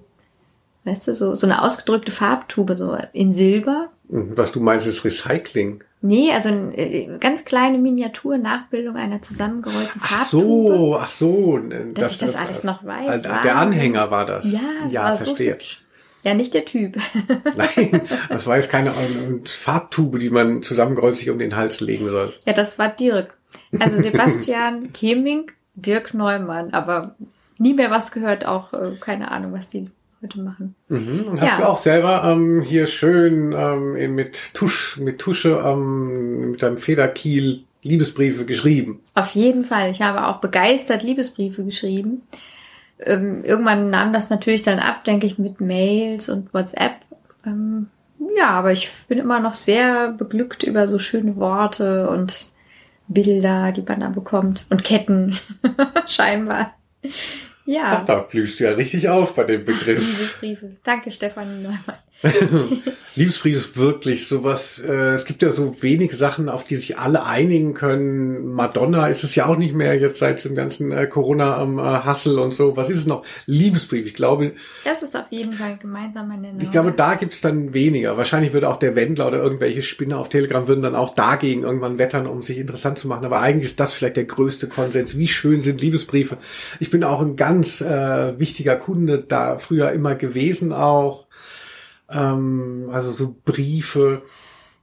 Weißt du, so, so eine ausgedrückte Farbtube, so in Silber. Mhm, was du meinst, ist Recycling. Nee, also eine äh, ganz kleine Miniatur-Nachbildung einer zusammengerollten Ach so, ach so. Dass das, ich das, das alles noch weiß. Also der Anhänger war das. Ja, das ja war verstehe. So ja, nicht der Typ. Nein, das war jetzt keine Farbtube, die man zusammengerollt sich um den Hals legen soll. Ja, das war Dirk. Also Sebastian Keming, Dirk Neumann, aber nie mehr was gehört, auch äh, keine Ahnung, was die heute machen. Mhm. Und hast ja. du auch selber ähm, hier schön ähm, mit Tusch, mit Tusche, ähm, mit deinem Federkiel Liebesbriefe geschrieben? Auf jeden Fall. Ich habe auch begeistert Liebesbriefe geschrieben. Ähm, irgendwann nahm das natürlich dann ab, denke ich, mit Mails und WhatsApp. Ähm, ja, aber ich bin immer noch sehr beglückt über so schöne Worte und Bilder, die man da bekommt. Und Ketten, scheinbar. Ja. Ach, da blühst du ja richtig auf bei dem Begriff. Liebesbriefe. Danke, Stefanie Neumann. Liebesbrief ist wirklich sowas, äh, es gibt ja so wenig Sachen, auf die sich alle einigen können. Madonna ist es ja auch nicht mehr jetzt seit dem ganzen äh, Corona-Hassel und so. Was ist es noch? Liebesbrief, ich glaube. Das ist auf jeden Fall gemeinsamer Nenner. Ich glaube, da gibt's dann weniger. Wahrscheinlich würde auch der Wendler oder irgendwelche Spinner auf Telegram würden dann auch dagegen irgendwann wettern, um sich interessant zu machen. Aber eigentlich ist das vielleicht der größte Konsens. Wie schön sind Liebesbriefe. Ich bin auch ein ganz äh, wichtiger Kunde da früher immer gewesen auch ähm, also so Briefe.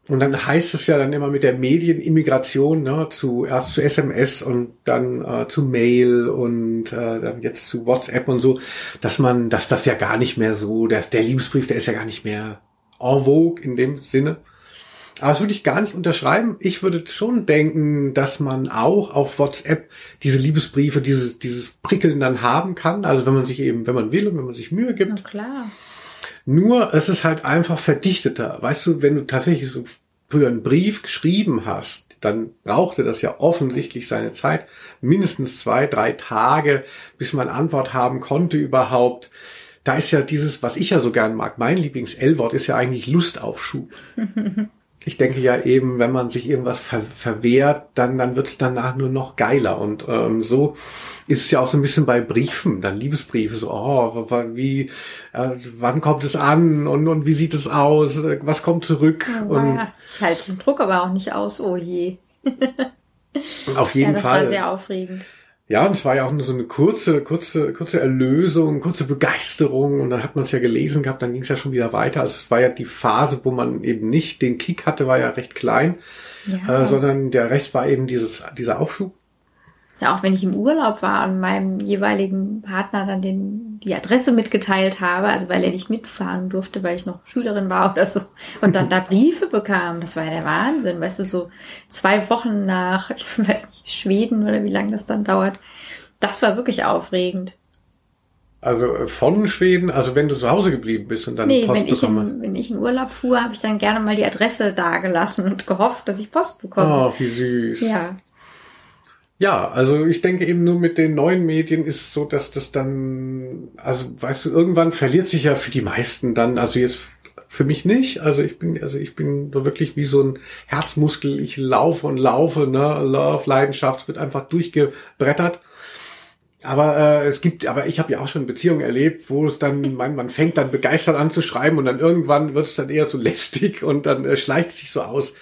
Und dann heißt es ja dann immer mit der Medienimmigration, ne, zu erst zu SMS und dann äh, zu Mail und äh, dann jetzt zu WhatsApp und so, dass man, dass das ja gar nicht mehr so, dass der Liebesbrief, der ist ja gar nicht mehr en vogue in dem Sinne. Aber das würde ich gar nicht unterschreiben. Ich würde schon denken, dass man auch auf WhatsApp diese Liebesbriefe, dieses, dieses Prickeln dann haben kann. Also wenn man sich eben, wenn man will und wenn man sich Mühe gibt. Na klar. Nur, es ist halt einfach verdichteter. Weißt du, wenn du tatsächlich so früher einen Brief geschrieben hast, dann brauchte das ja offensichtlich seine Zeit. Mindestens zwei, drei Tage, bis man Antwort haben konnte überhaupt. Da ist ja dieses, was ich ja so gern mag, mein Lieblings-L-Wort ist ja eigentlich Lustaufschub. ich denke ja eben, wenn man sich irgendwas ver verwehrt, dann, dann wird es danach nur noch geiler. Und ähm, so ist es ja auch so ein bisschen bei Briefen, dann Liebesbriefe, so, oh, wie, äh, wann kommt es an und, und wie sieht es aus, was kommt zurück? Oh, und ich halte den Druck aber auch nicht aus, oh je. auf jeden ja, das Fall. war sehr aufregend. Ja, und es war ja auch nur so eine kurze, kurze, kurze Erlösung, kurze Begeisterung und dann hat man es ja gelesen gehabt, dann ging es ja schon wieder weiter. Also es war ja die Phase, wo man eben nicht den Kick hatte, war ja recht klein, Ja. äh, sondern der Rest war eben dieses, dieser Aufschub. Ja, auch wenn ich im Urlaub war und meinem jeweiligen Partner dann den, die Adresse mitgeteilt habe, also weil er nicht mitfahren durfte, weil ich noch Schülerin war oder so, und dann da Briefe bekam, das war ja der Wahnsinn, weißt du, so zwei Wochen nach, ich weiß nicht, Schweden oder wie lange das dann dauert. Das war wirklich aufregend. Also äh, von Schweden, also wenn du zu Hause geblieben bist und dann Nee, Post wenn ich, bekommen in, wenn ich in Urlaub fuhr, habe ich dann gerne mal die Adresse dagelassen und gehofft, dass ich Post bekomme. Oh, wie süß. Ja, Ja, also ich denke eben nur mit den neuen Medien ist so, dass das dann, also weißt du, irgendwann verliert sich ja für die meisten dann, also jetzt für mich nicht, also ich bin, also ich bin so wirklich wie so ein Herzmuskel, ich laufe und laufe, ne, Love, Leidenschaft, wird einfach durchgebrettert. Aber äh, es gibt, aber ich habe ja auch schon Beziehungen erlebt, wo es dann, man, man fängt dann begeistert an zu schreiben und dann irgendwann wird es dann eher so lästig und dann äh, schleicht es sich so aus.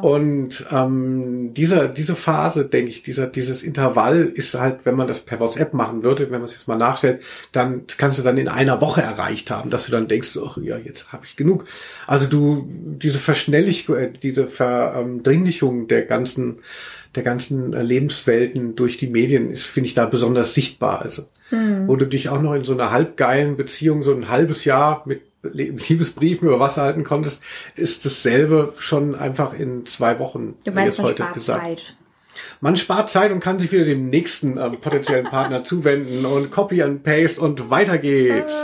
Und ähm, dieser, diese Phase, denke ich, dieser, dieses Intervall ist halt, wenn man das per WhatsApp machen würde, wenn man es jetzt mal nachstellt, dann kannst du dann in einer Woche erreicht haben, dass du dann denkst, ach ja, jetzt habe ich genug. Also du, diese Verschnelligung, äh, diese Verdringlichung der ganzen, der ganzen äh, Lebenswelten durch die Medien ist, finde ich, da besonders sichtbar. Also, wo du dich auch noch in so einer halbgeilen Beziehung so ein halbes Jahr mit Liebesbriefen über Wasser halten konntest, ist dasselbe schon einfach in zwei Wochen du meinst, jetzt man heute spart gesagt. Zeit. Man spart Zeit und kann sich wieder dem nächsten ähm, potenziellen Partner zuwenden und Copy and Paste und weiter geht's.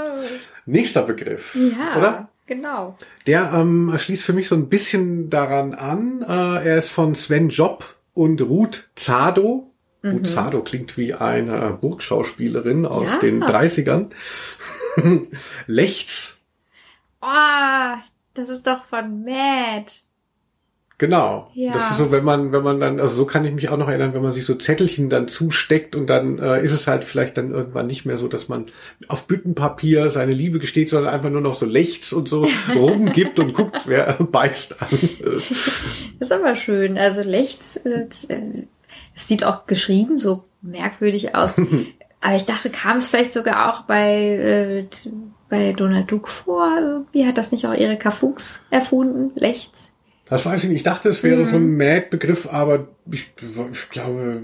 Nächster Begriff, Ja, oder? genau. Der ähm, schließt für mich so ein bisschen daran an. Äh, er ist von Sven Job und Ruth Zado. Ruth Zado klingt wie eine Burgschauspielerin aus Ja. den 30ern. Lechts, Oh, das ist doch von Mad. Genau. Ja. Das ist so, wenn man, wenn man dann, also so kann ich mich auch noch erinnern, wenn man sich so Zettelchen dann zusteckt und dann äh, ist es halt vielleicht dann irgendwann nicht mehr so, dass man auf Büttenpapier seine Liebe gesteht, sondern einfach nur noch so Lechts und so rumgibt und guckt, wer beißt an. Das ist aber schön. Also Lechts, äh, es sieht auch geschrieben so merkwürdig aus. aber ich dachte, kam es vielleicht sogar auch bei, äh, bei Donald Duck vor? Irgendwie hat das nicht auch Erika Fuchs erfunden? Lechts? Das weiß ich nicht. Ich dachte, es wäre so ein Mad-Begriff, aber ich, ich glaube,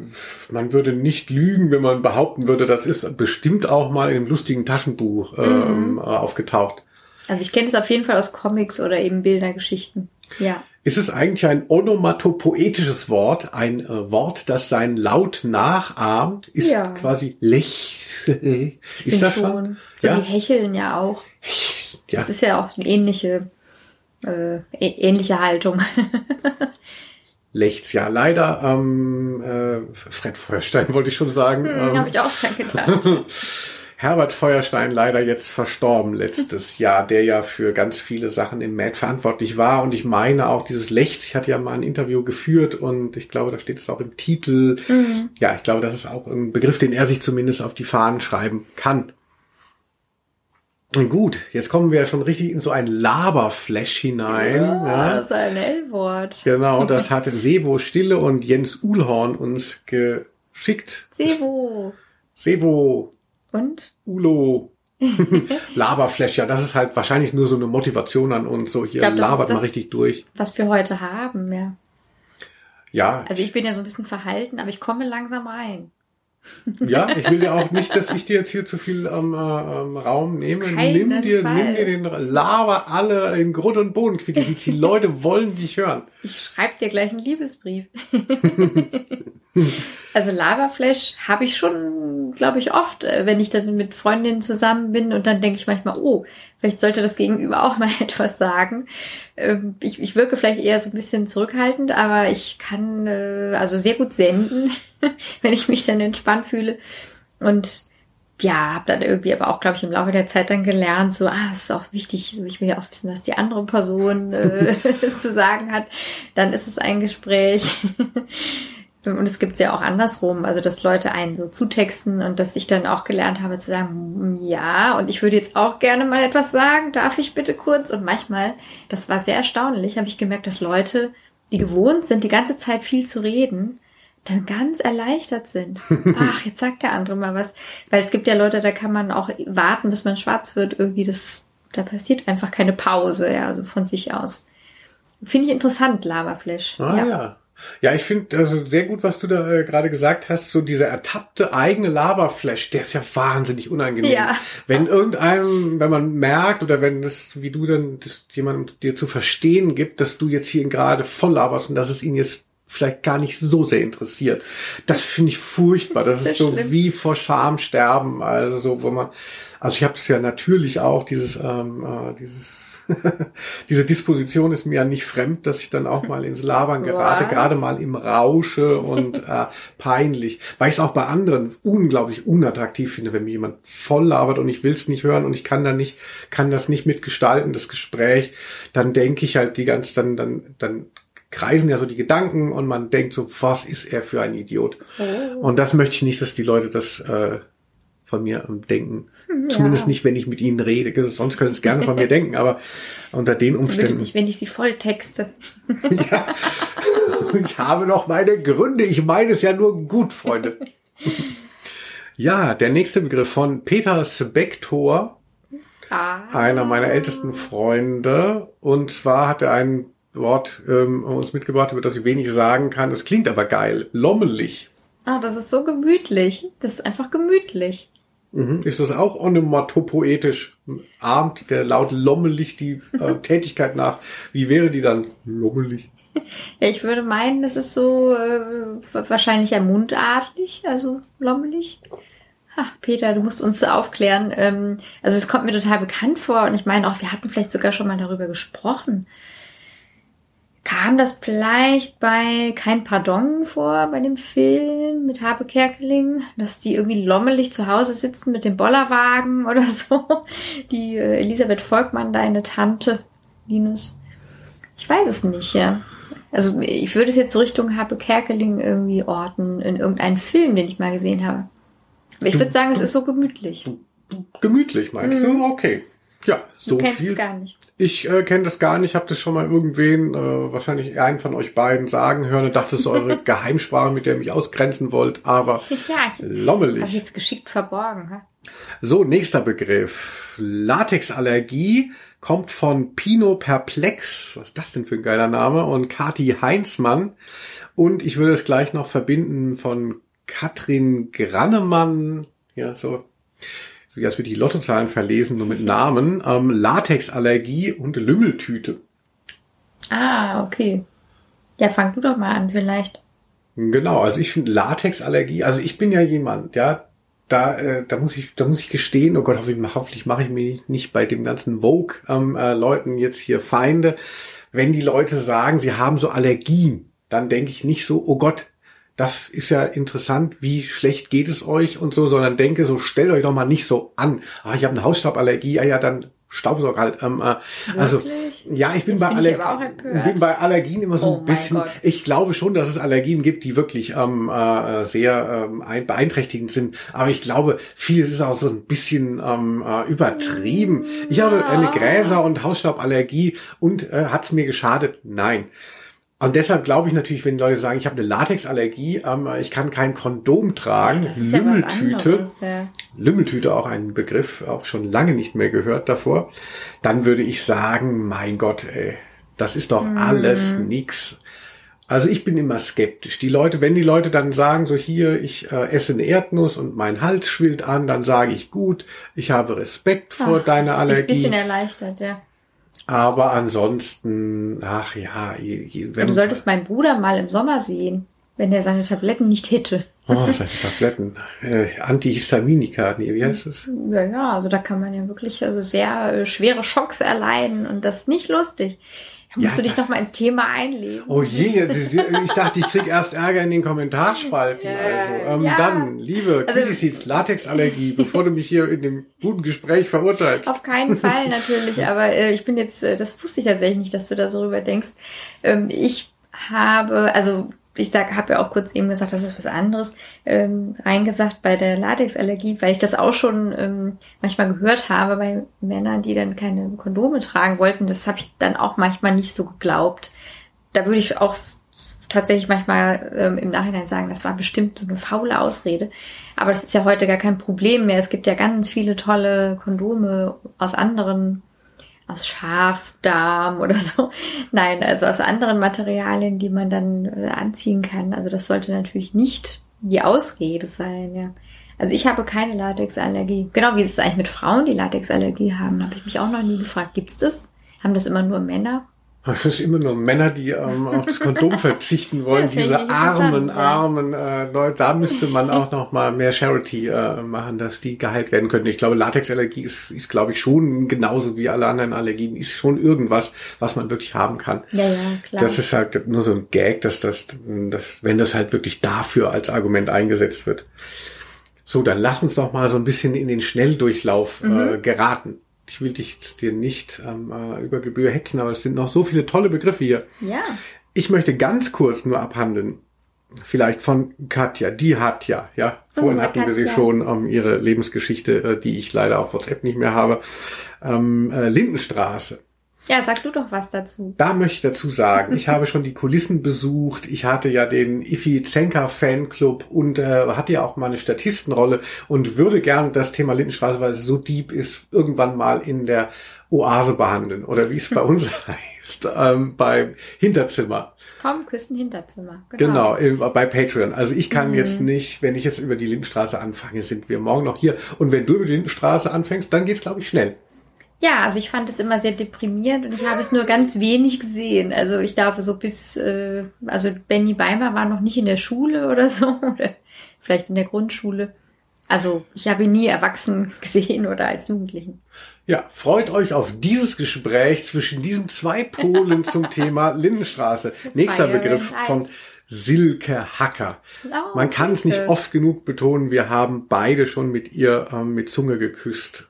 man würde nicht lügen, wenn man behaupten würde, das ist bestimmt auch mal in einem lustigen Taschenbuch ähm, äh, aufgetaucht. Also ich kenne es auf jeden Fall aus Comics oder eben Bildergeschichten. Ja. Ist es eigentlich ein onomatopoetisches Wort, ein äh, Wort, das seinen Laut nachahmt? Ist Ja. quasi lech. Ist das schon. So Ja. die hecheln ja auch. Ja. Das ist ja auch eine ähnliche, äh, ähnliche Haltung. Lechts, ja, leider, ähm, äh, Fred Feuerstein wollte ich schon sagen. Hm, ähm, Habe ich auch dran gedacht. Herbert Feuerstein leider jetzt verstorben letztes Jahr, der ja für ganz viele Sachen im MAD verantwortlich war. Und ich meine auch dieses Lechts, ich hatte ja mal ein Interview geführt und ich glaube, da steht es auch im Titel. Ja, ich glaube, das ist auch ein Begriff, den er sich zumindest auf die Fahnen schreiben kann. Gut, jetzt kommen wir ja schon richtig in so ein Laberflash hinein. Ja, Ja. das ist ein L-Wort. Genau, das hatte Sevo Stille und Jens Uhlhorn uns geschickt. Sevo. Sevo, Und? Ulo, Laberflash, ja, das ist halt wahrscheinlich nur so eine Motivation an uns, so hier glaub, das labert ist mal das- richtig durch. Was wir heute haben, ja. Ja, Also ich bin ja so ein bisschen verhalten, aber ich komme langsam rein. Ja, ich will dir auch nicht, dass ich dir jetzt hier zu viel ähm, ähm, Raum nehme. Nimm dir, Fall. nimm dir den Lava alle in Grund und Boden. Die, die Leute wollen dich hören. Ich schreibe dir gleich einen Liebesbrief. also Lavaflash habe ich schon, glaube ich, oft, äh, wenn ich dann mit Freundinnen zusammen bin und dann denke ich manchmal, oh, vielleicht sollte das Gegenüber auch mal etwas sagen. Ähm, Ich, ich wirke vielleicht eher so ein bisschen zurückhaltend, aber ich kann äh, also sehr gut senden, wenn ich mich dann entspannt fühle. Und ja, habe dann irgendwie aber auch, glaube ich, im Laufe der Zeit dann gelernt, so, ah, es ist auch wichtig, so ich will ja auch wissen, was die andere Person äh, zu sagen hat. Dann ist es ein Gespräch. Und es gibt's ja auch andersrum, also dass Leute einen so zutexten und dass ich dann auch gelernt habe zu sagen, "Hm, ja, und ich würde jetzt auch gerne mal etwas sagen, darf ich bitte kurz? Und manchmal, das war sehr erstaunlich, habe ich gemerkt, dass Leute, die gewohnt sind, die ganze Zeit viel zu reden, dann ganz erleichtert sind. Ach, jetzt sagt der andere mal was. Weil es gibt ja Leute, da kann man auch warten, bis man schwarz wird. Irgendwie, das, da passiert einfach keine Pause, ja, also von sich aus. Finde ich interessant, Lavaflash. Ah, ja. ja. ich finde also sehr gut, was du da äh, gerade gesagt hast. So dieser ertappte eigene Lava-Flash, der ist ja wahnsinnig unangenehm. Ja. Wenn irgendeinem, wenn man merkt oder wenn das, wie du dann das jemand dir zu verstehen gibt, dass du jetzt hier gerade voll laberst und dass es ihn jetzt vielleicht gar nicht so sehr interessiert. Das finde ich furchtbar. Das, Das ist so schlimm. wie vor Scham sterben. Also so, wo man, also ich habe das ja natürlich auch dieses, ähm, äh, dieses diese Disposition ist mir ja nicht fremd, dass ich dann auch mal ins Labern gerate, Was? gerade mal im Rausche und äh, peinlich, weil ich es auch bei anderen unglaublich unattraktiv finde, wenn mir jemand voll labert und ich will es nicht hören und ich kann dann nicht, kann das nicht mitgestalten, das Gespräch, dann denke ich halt die ganze, dann, dann, dann kreisen ja so die Gedanken und man denkt so, was ist er für ein Idiot? Oh. Und das möchte ich nicht, dass die Leute das äh, von mir denken. Zumindest nicht, wenn ich mit ihnen rede. Sonst können sie es gerne von mir denken, aber unter den Zumindest Umständen. nicht, wenn ich sie voll texte. ja. Ich habe noch meine Gründe. Ich meine es ja nur gut, Freunde. Ja, der nächste Begriff von Peter Spektor, Ah. einer meiner ältesten Freunde. Und zwar hat er ein Wort ähm, uns mitgebracht, über das ich wenig sagen kann. Es klingt aber geil. Lommelig. Ah, das ist so gemütlich. Das ist einfach gemütlich. Mhm. Ist das auch onomatopoetisch? Ahmt der Laut lommelig die äh, Tätigkeit nach? Wie wäre die dann? Lommelig. Ja, ich würde meinen, das ist so äh, wahrscheinlich ja mundartlich, also lommelig. Ha, Peter, du musst uns aufklären. Ähm, also es kommt mir total bekannt vor und ich meine auch, wir hatten vielleicht sogar schon mal darüber gesprochen. Kam das vielleicht bei Kein Pardon vor, bei dem Film mit Habe Kerkeling, dass die irgendwie lommelig zu Hause sitzen mit dem Bollerwagen oder so? Die äh, Elisabeth Volkmann, deine Tante, Linus. Ich weiß es nicht, ja. Also ich würde es jetzt so Richtung Habe Kerkeling irgendwie orten, in irgendeinen Film, den ich mal gesehen habe. Aber ich würde sagen, es ist so gemütlich. Gemütlich, meinst du? Okay. Ja, so du kennst viel. es gar nicht. Ich äh, kenne das gar nicht, habe das schon mal irgendwen, äh, wahrscheinlich einen von euch beiden sagen hören und dachte, das ist eure Geheimsprache, mit der ihr mich ausgrenzen wollt, aber Ja, ich lommelig. jetzt geschickt verborgen. Ha? So, nächster Begriff. Latexallergie kommt von Pino Perplex. Was ist das denn für ein geiler Name? Und Kati Heinzmann. Und ich würde es gleich noch verbinden von Katrin Grannemann. Ja, so. Wie als würde ich die Lottozahlen verlesen, nur mit Namen. Ähm, Latexallergie und Lümmeltüte. Ah, okay. Ja, fang du doch mal an vielleicht. Genau, also ich finde Latexallergie, also ich bin ja jemand, ja, da, äh, da muss ich, da muss ich gestehen, oh Gott, hoffentlich, hoffentlich mache ich mir nicht bei dem ganzen Vogue-Leuten äh, Leuten jetzt hier Feinde. Wenn die Leute sagen, sie haben so Allergien, dann denke ich nicht so, oh Gott, das ist ja interessant, wie schlecht geht es euch und so, sondern denke so, stellt euch doch mal nicht so an. Ah, ich habe eine Hausstauballergie, ah ja, dann Staubsaug halt. Ähm, äh, also ja, ich bin Jetzt bei bin ich bin bei Allergien immer so Oh ein bisschen. Ich glaube schon, dass es Allergien gibt, die wirklich ähm, äh, sehr ähm, ein- beeinträchtigend sind. Aber ich glaube, vieles ist auch so ein bisschen ähm, äh, übertrieben. Ich habe eine Gräser- und Hausstauballergie und äh, hat es mir geschadet? Nein. Und deshalb glaube ich natürlich, wenn Leute sagen, ich habe eine Latexallergie, ähm, ich kann kein Kondom tragen, ja Lümmeltüte, anderes. Ja. Lümmeltüte auch ein Begriff, auch schon lange nicht mehr gehört davor, dann würde ich sagen, mein Gott, ey, das ist doch alles nix. Also ich bin immer skeptisch. Die Leute, wenn die Leute dann sagen, so hier, ich äh, esse eine Erdnuss und mein Hals schwillt an, dann sage ich gut, ich habe Respekt vor Ach, deiner bin ich Allergie. Ein bisschen erleichtert, ja. Aber ansonsten, ach ja, wenn Du solltest meinen Bruder mal im Sommer sehen, wenn der seine Tabletten nicht hätte. oh, seine Tabletten, äh, Antihistaminika, nee, wie heißt es? Ja, ja, also da kann man ja wirklich also sehr äh, schwere Schocks erleiden und das ist nicht lustig. Da musst Ja, du dich da- noch mal ins Thema einlesen. Oh je, ich dachte, ich krieg erst Ärger in den Kommentarspalten. Ja, Also ähm, ja. dann, liebe Also- Kitty Latexallergie, bevor du mich hier in dem guten Gespräch verurteilst. Auf keinen Fall natürlich, aber äh, ich bin jetzt, äh, das wusste ich tatsächlich nicht, dass du da so rüber denkst. Ähm, ich habe, also ich sag, habe ja auch kurz eben gesagt, das ist was anderes ähm, reingesagt bei der Latexallergie, weil ich das auch schon ähm, manchmal gehört habe bei Männern, die dann keine Kondome tragen wollten. Das habe ich dann auch manchmal nicht so geglaubt. Da würde ich auch tatsächlich manchmal ähm, im Nachhinein sagen, das war bestimmt so eine faule Ausrede. Aber das ist ja heute gar kein Problem mehr. Es gibt ja ganz viele tolle Kondome aus anderen, aus Schafdarm oder so. Nein, also aus anderen Materialien, die man dann äh, anziehen kann. Also das sollte natürlich nicht die Ausrede sein, ja. Also ich habe keine Latexallergie. Genau wie ist es eigentlich mit Frauen, die Latexallergie haben, habe ich mich auch noch nie gefragt. Gibt's das? Haben das immer nur Männer? Das ist immer nur Männer, die ähm, auf das Kondom verzichten wollen. Diese armen, armen äh, Leute. Da müsste man auch noch mal mehr Charity äh, machen, dass die geheilt werden könnten. Ich glaube, Latexallergie ist, ist glaube ich, schon genauso wie alle anderen Allergien, ist schon irgendwas, was man wirklich haben kann. Ja, ja, klar. Das ist halt nur so ein Gag, dass das, dass, wenn das halt wirklich dafür als Argument eingesetzt wird. So, dann lass uns doch mal so ein bisschen in den Schnelldurchlauf äh, geraten. Ich will dich dir nicht ähm, äh, über Gebühr hetzen, aber es sind noch so viele tolle Begriffe hier. ja. Ich möchte ganz kurz nur abhandeln. Vielleicht von Katja. Die hat ja, ja. Vorhin Oh, hatten wir sie Katja. schon, um ihre Lebensgeschichte, äh, die ich leider auf WhatsApp nicht mehr habe. Ähm, äh, Lindenstraße. Ja, sag du doch was dazu. Da möchte ich dazu sagen, ich habe schon die Kulissen besucht. Ich hatte ja den Ifi Zenker Fanclub und äh, hatte ja auch mal eine Statistenrolle und würde gerne das Thema Lindenstraße, weil es so deep ist, irgendwann mal in der Oase behandeln oder wie es bei uns heißt, ähm, beim Hinterzimmer. Komm, küssen Hinterzimmer. Genau, äh, bei Patreon. Also ich Mhm. kann jetzt nicht, wenn ich jetzt über die Lindenstraße anfange, sind wir morgen noch hier. Und wenn du über die Lindenstraße anfängst, dann geht's, glaube ich, schnell. Ja, also ich fand es immer sehr deprimierend und ich habe es nur ganz wenig gesehen. Also ich glaube so bis, äh, also Benny Beimer war noch nicht in der Schule oder so oder vielleicht in der Grundschule. Also ich habe ihn nie erwachsen gesehen oder als Jugendlichen. Ja, freut euch auf dieses Gespräch zwischen diesen zwei Polen zum Thema Lindenstraße. Nächster Fire Begriff von. Silke Hacker. Oh, Man kann es nicht oft genug betonen, wir haben beide schon mit ihr ähm, mit Zunge geküsst.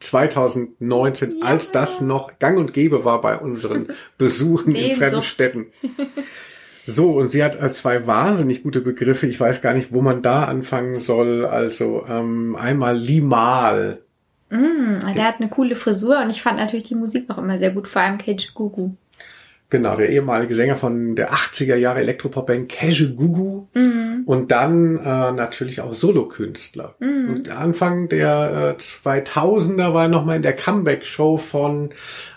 Mua. 2019, Ja. als das noch gang und gäbe war bei unseren Besuchen in fremden Städten. So, und sie hat äh, zwei wahnsinnig gute Begriffe. Ich weiß gar nicht, wo man da anfangen soll. Also ähm, einmal Limal. Mm, der hat eine coole Frisur und ich fand natürlich die Musik auch immer sehr gut, vor allem Cage Gugu. Genau, der ehemalige Sänger von der 80er Jahre Elektropop-Band Cache Gugu. Und dann äh, natürlich auch Solokünstler. Und Anfang der äh, 2000er war er nochmal in der Comeback-Show von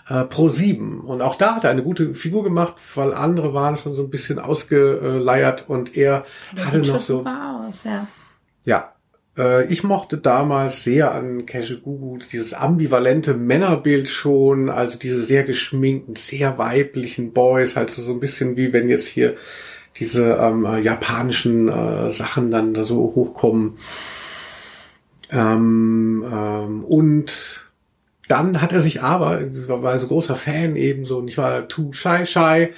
äh, Pro7 und auch da hat er eine gute Figur gemacht, weil andere waren schon so ein bisschen ausgeleiert und er Der hatte noch so aus, ja. ja, ich mochte damals sehr an Cache Gugu dieses ambivalente Männerbild schon, also diese sehr geschminkten, sehr weiblichen Boys, halt so, ein bisschen wie wenn jetzt hier diese ähm, äh, japanischen äh, Sachen dann da so hochkommen. Ähm, ähm, und dann hat er sich aber, war so großer Fan eben so, und ich war too shy shy.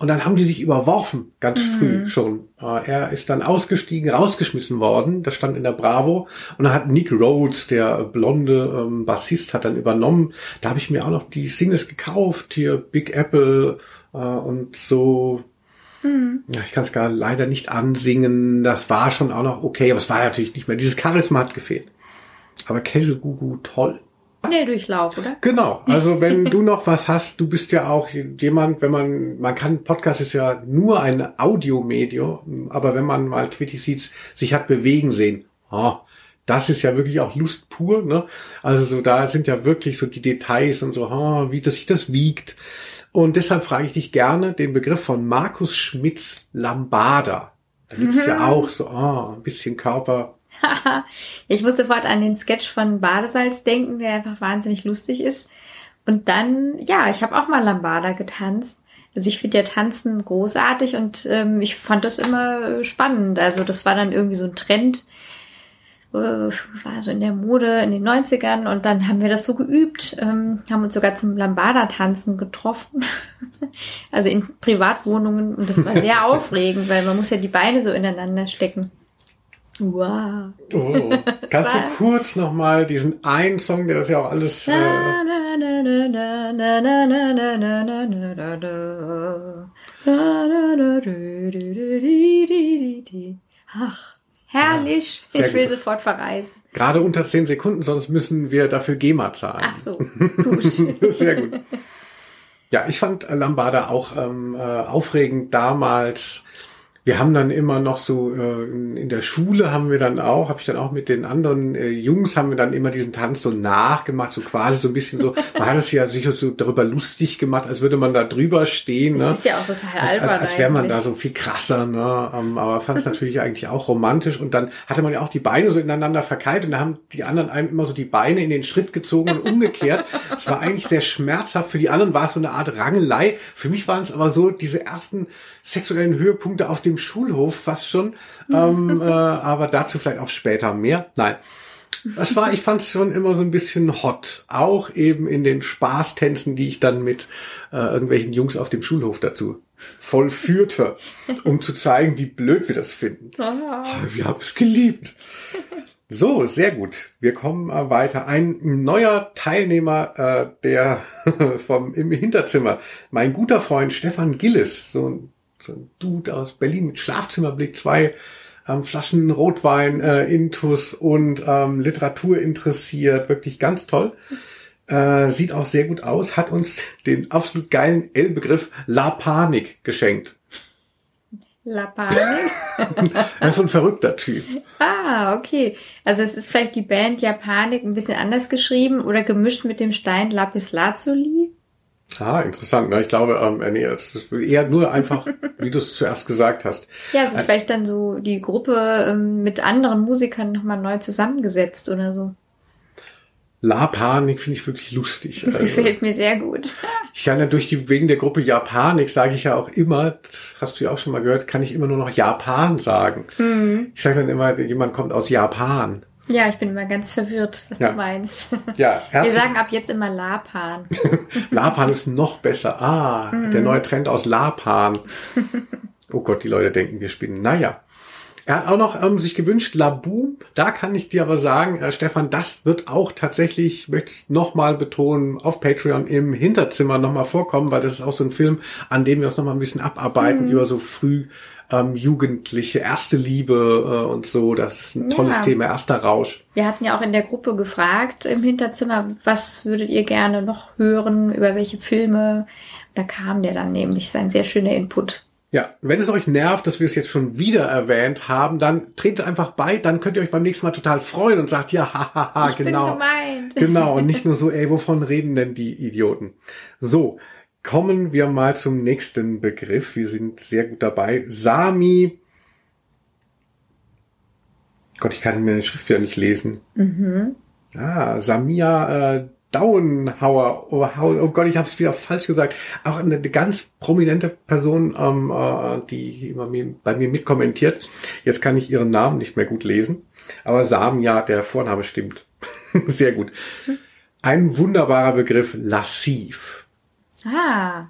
Und dann haben die sich überworfen, ganz früh schon. Äh, Er ist dann ausgestiegen, rausgeschmissen worden. Das stand in der Bravo. Und dann hat Nick Rhodes, der blonde ähm, Bassist, hat dann übernommen. Da habe ich mir auch noch die Singles gekauft, hier Big Apple äh, und so. Ja, ich kann es gar leider nicht ansingen. Das war schon auch noch okay, aber es war natürlich nicht mehr. Dieses Charisma hat gefehlt. Aber Casual Gugu, toll. Der Durchlauf, oder? Genau. Also wenn du noch was hast, du bist ja auch jemand, wenn man, man kann, Podcast ist ja nur ein Audiomedium, aber wenn man mal Quitty Seats sich hat bewegen sehen, oh, das ist ja wirklich auch Lust pur, ne? Also so, da sind ja wirklich so die Details und so, oh, wie das sich das wiegt. Und deshalb frage ich dich gerne den Begriff von Markus Schmitz Lambada. Da gibt's mhm. ja auch so oh, ein bisschen Körper. ich muss sofort an den Sketch von Badesalz denken, der einfach wahnsinnig lustig ist. Und dann, ja, ich habe auch mal Lambada getanzt. Also ich finde ja Tanzen großartig und ähm, ich fand das immer spannend. Also das war dann irgendwie so ein Trend, äh, war so in der Mode in den 90ern und dann haben wir das so geübt, ähm, haben uns sogar zum Lambada-Tanzen getroffen. also in Privatwohnungen und das war sehr aufregend, weil man muss ja die Beine so ineinander stecken. Wow. Oh. Kannst du kurz nochmal diesen einen Song, der das ja auch alles. Äh Ach, herrlich. Ja, ich will gut. sofort verreisen. Gerade unter zehn Sekunden, sonst müssen wir dafür GEMA zahlen. Ach so, gut. Sehr gut. Ja, ich fand Lambada auch ähm, äh, aufregend damals wir haben dann immer noch so äh, in der Schule haben wir dann auch, habe ich dann auch mit den anderen äh, Jungs haben wir dann immer diesen Tanz so nachgemacht, so quasi so ein bisschen so, man hat es ja sich so darüber lustig gemacht, als würde man da drüber stehen. Ne? Das ist ja auch total als, albern. Als, als wäre man da so viel krasser, ne? Ähm, aber fand es natürlich eigentlich auch romantisch und dann hatte man ja auch die Beine so ineinander verkeilt und da haben die anderen einem immer so die Beine in den Schritt gezogen und umgekehrt. Es war eigentlich sehr schmerzhaft. Für die anderen war es so eine Art Rangelei. Für mich waren es aber so diese ersten sexuellen Höhepunkte auf dem Schulhof fast schon. ähm, äh, aber dazu vielleicht auch später mehr. Nein. Das war, ich fand es schon immer so ein bisschen hot. Auch eben in den Spaßtänzen, die ich dann mit äh, irgendwelchen Jungs auf dem Schulhof dazu vollführte, um zu zeigen, wie blöd wir das finden. Oh. Wir haben es geliebt. So, sehr gut. Wir kommen äh, weiter. Ein neuer Teilnehmer, äh, der vom im Hinterzimmer, mein guter Freund Stefan Gillis, so ein so ein Dude aus Berlin mit Schlafzimmerblick, zwei ähm, Flaschen Rotwein, äh, Intus und ähm, Literatur interessiert, wirklich ganz toll. Äh, sieht auch sehr gut aus, hat uns den absolut geilen L-Begriff La Panik geschenkt. La Panik? er ist so ein verrückter Typ. Ah, okay. Also es ist vielleicht die Band Japanik ein bisschen anders geschrieben oder gemischt mit dem Stein Lapis Lazuli. Ah, interessant. Ne? Ich glaube, ähm, nee, es ist eher nur einfach, wie du es zuerst gesagt hast. Ja, es ist vielleicht dann so die Gruppe ähm, mit anderen Musikern nochmal neu zusammengesetzt oder so. La Panik finde ich wirklich lustig. Das also, gefällt mir sehr gut. Ich kann ja durch die, wegen der Gruppe Japanik sage ich ja auch immer, das hast du ja auch schon mal gehört, kann ich immer nur noch Japan sagen. Mhm. Ich sage dann immer, jemand kommt aus Japan. Ja, ich bin immer ganz verwirrt, was ja. du meinst. Ja, Wir sagen ab jetzt immer Lapan. Lapan ist noch besser. Ah, mhm. der neue Trend aus Lapan. Oh Gott, die Leute denken, wir spielen. Naja. Er hat auch noch ähm, sich gewünscht, Labu. Da kann ich dir aber sagen, äh, Stefan, das wird auch tatsächlich, ich möchte es nochmal betonen, auf Patreon im Hinterzimmer nochmal vorkommen, weil das ist auch so ein Film, an dem wir uns nochmal ein bisschen abarbeiten mhm. über so früh ähm, Jugendliche, erste Liebe äh, und so. Das ist ein tolles ja. Thema, erster Rausch. Wir hatten ja auch in der Gruppe gefragt im Hinterzimmer, was würdet ihr gerne noch hören, über welche Filme. Da kam der dann nämlich sein sehr schöner Input. Ja, wenn es euch nervt, dass wir es jetzt schon wieder erwähnt haben, dann tretet einfach bei, dann könnt ihr euch beim nächsten Mal total freuen und sagt, ja, hahaha, genau. Bin gemeint. Genau, und nicht nur so, ey, wovon reden denn die Idioten? So, Kommen wir mal zum nächsten Begriff. Wir sind sehr gut dabei. Sami. Gott, ich kann mir die Schrift ja nicht lesen. Mhm. Ah, Samia äh, Dauenhauer. Oh, oh Gott, ich habe es wieder falsch gesagt. Auch eine ganz prominente Person, ähm, äh, die immer mir, bei mir mitkommentiert. Jetzt kann ich ihren Namen nicht mehr gut lesen. Aber Samia, der Vorname stimmt. Sehr gut. Ein wunderbarer Begriff, lassiv. Ah,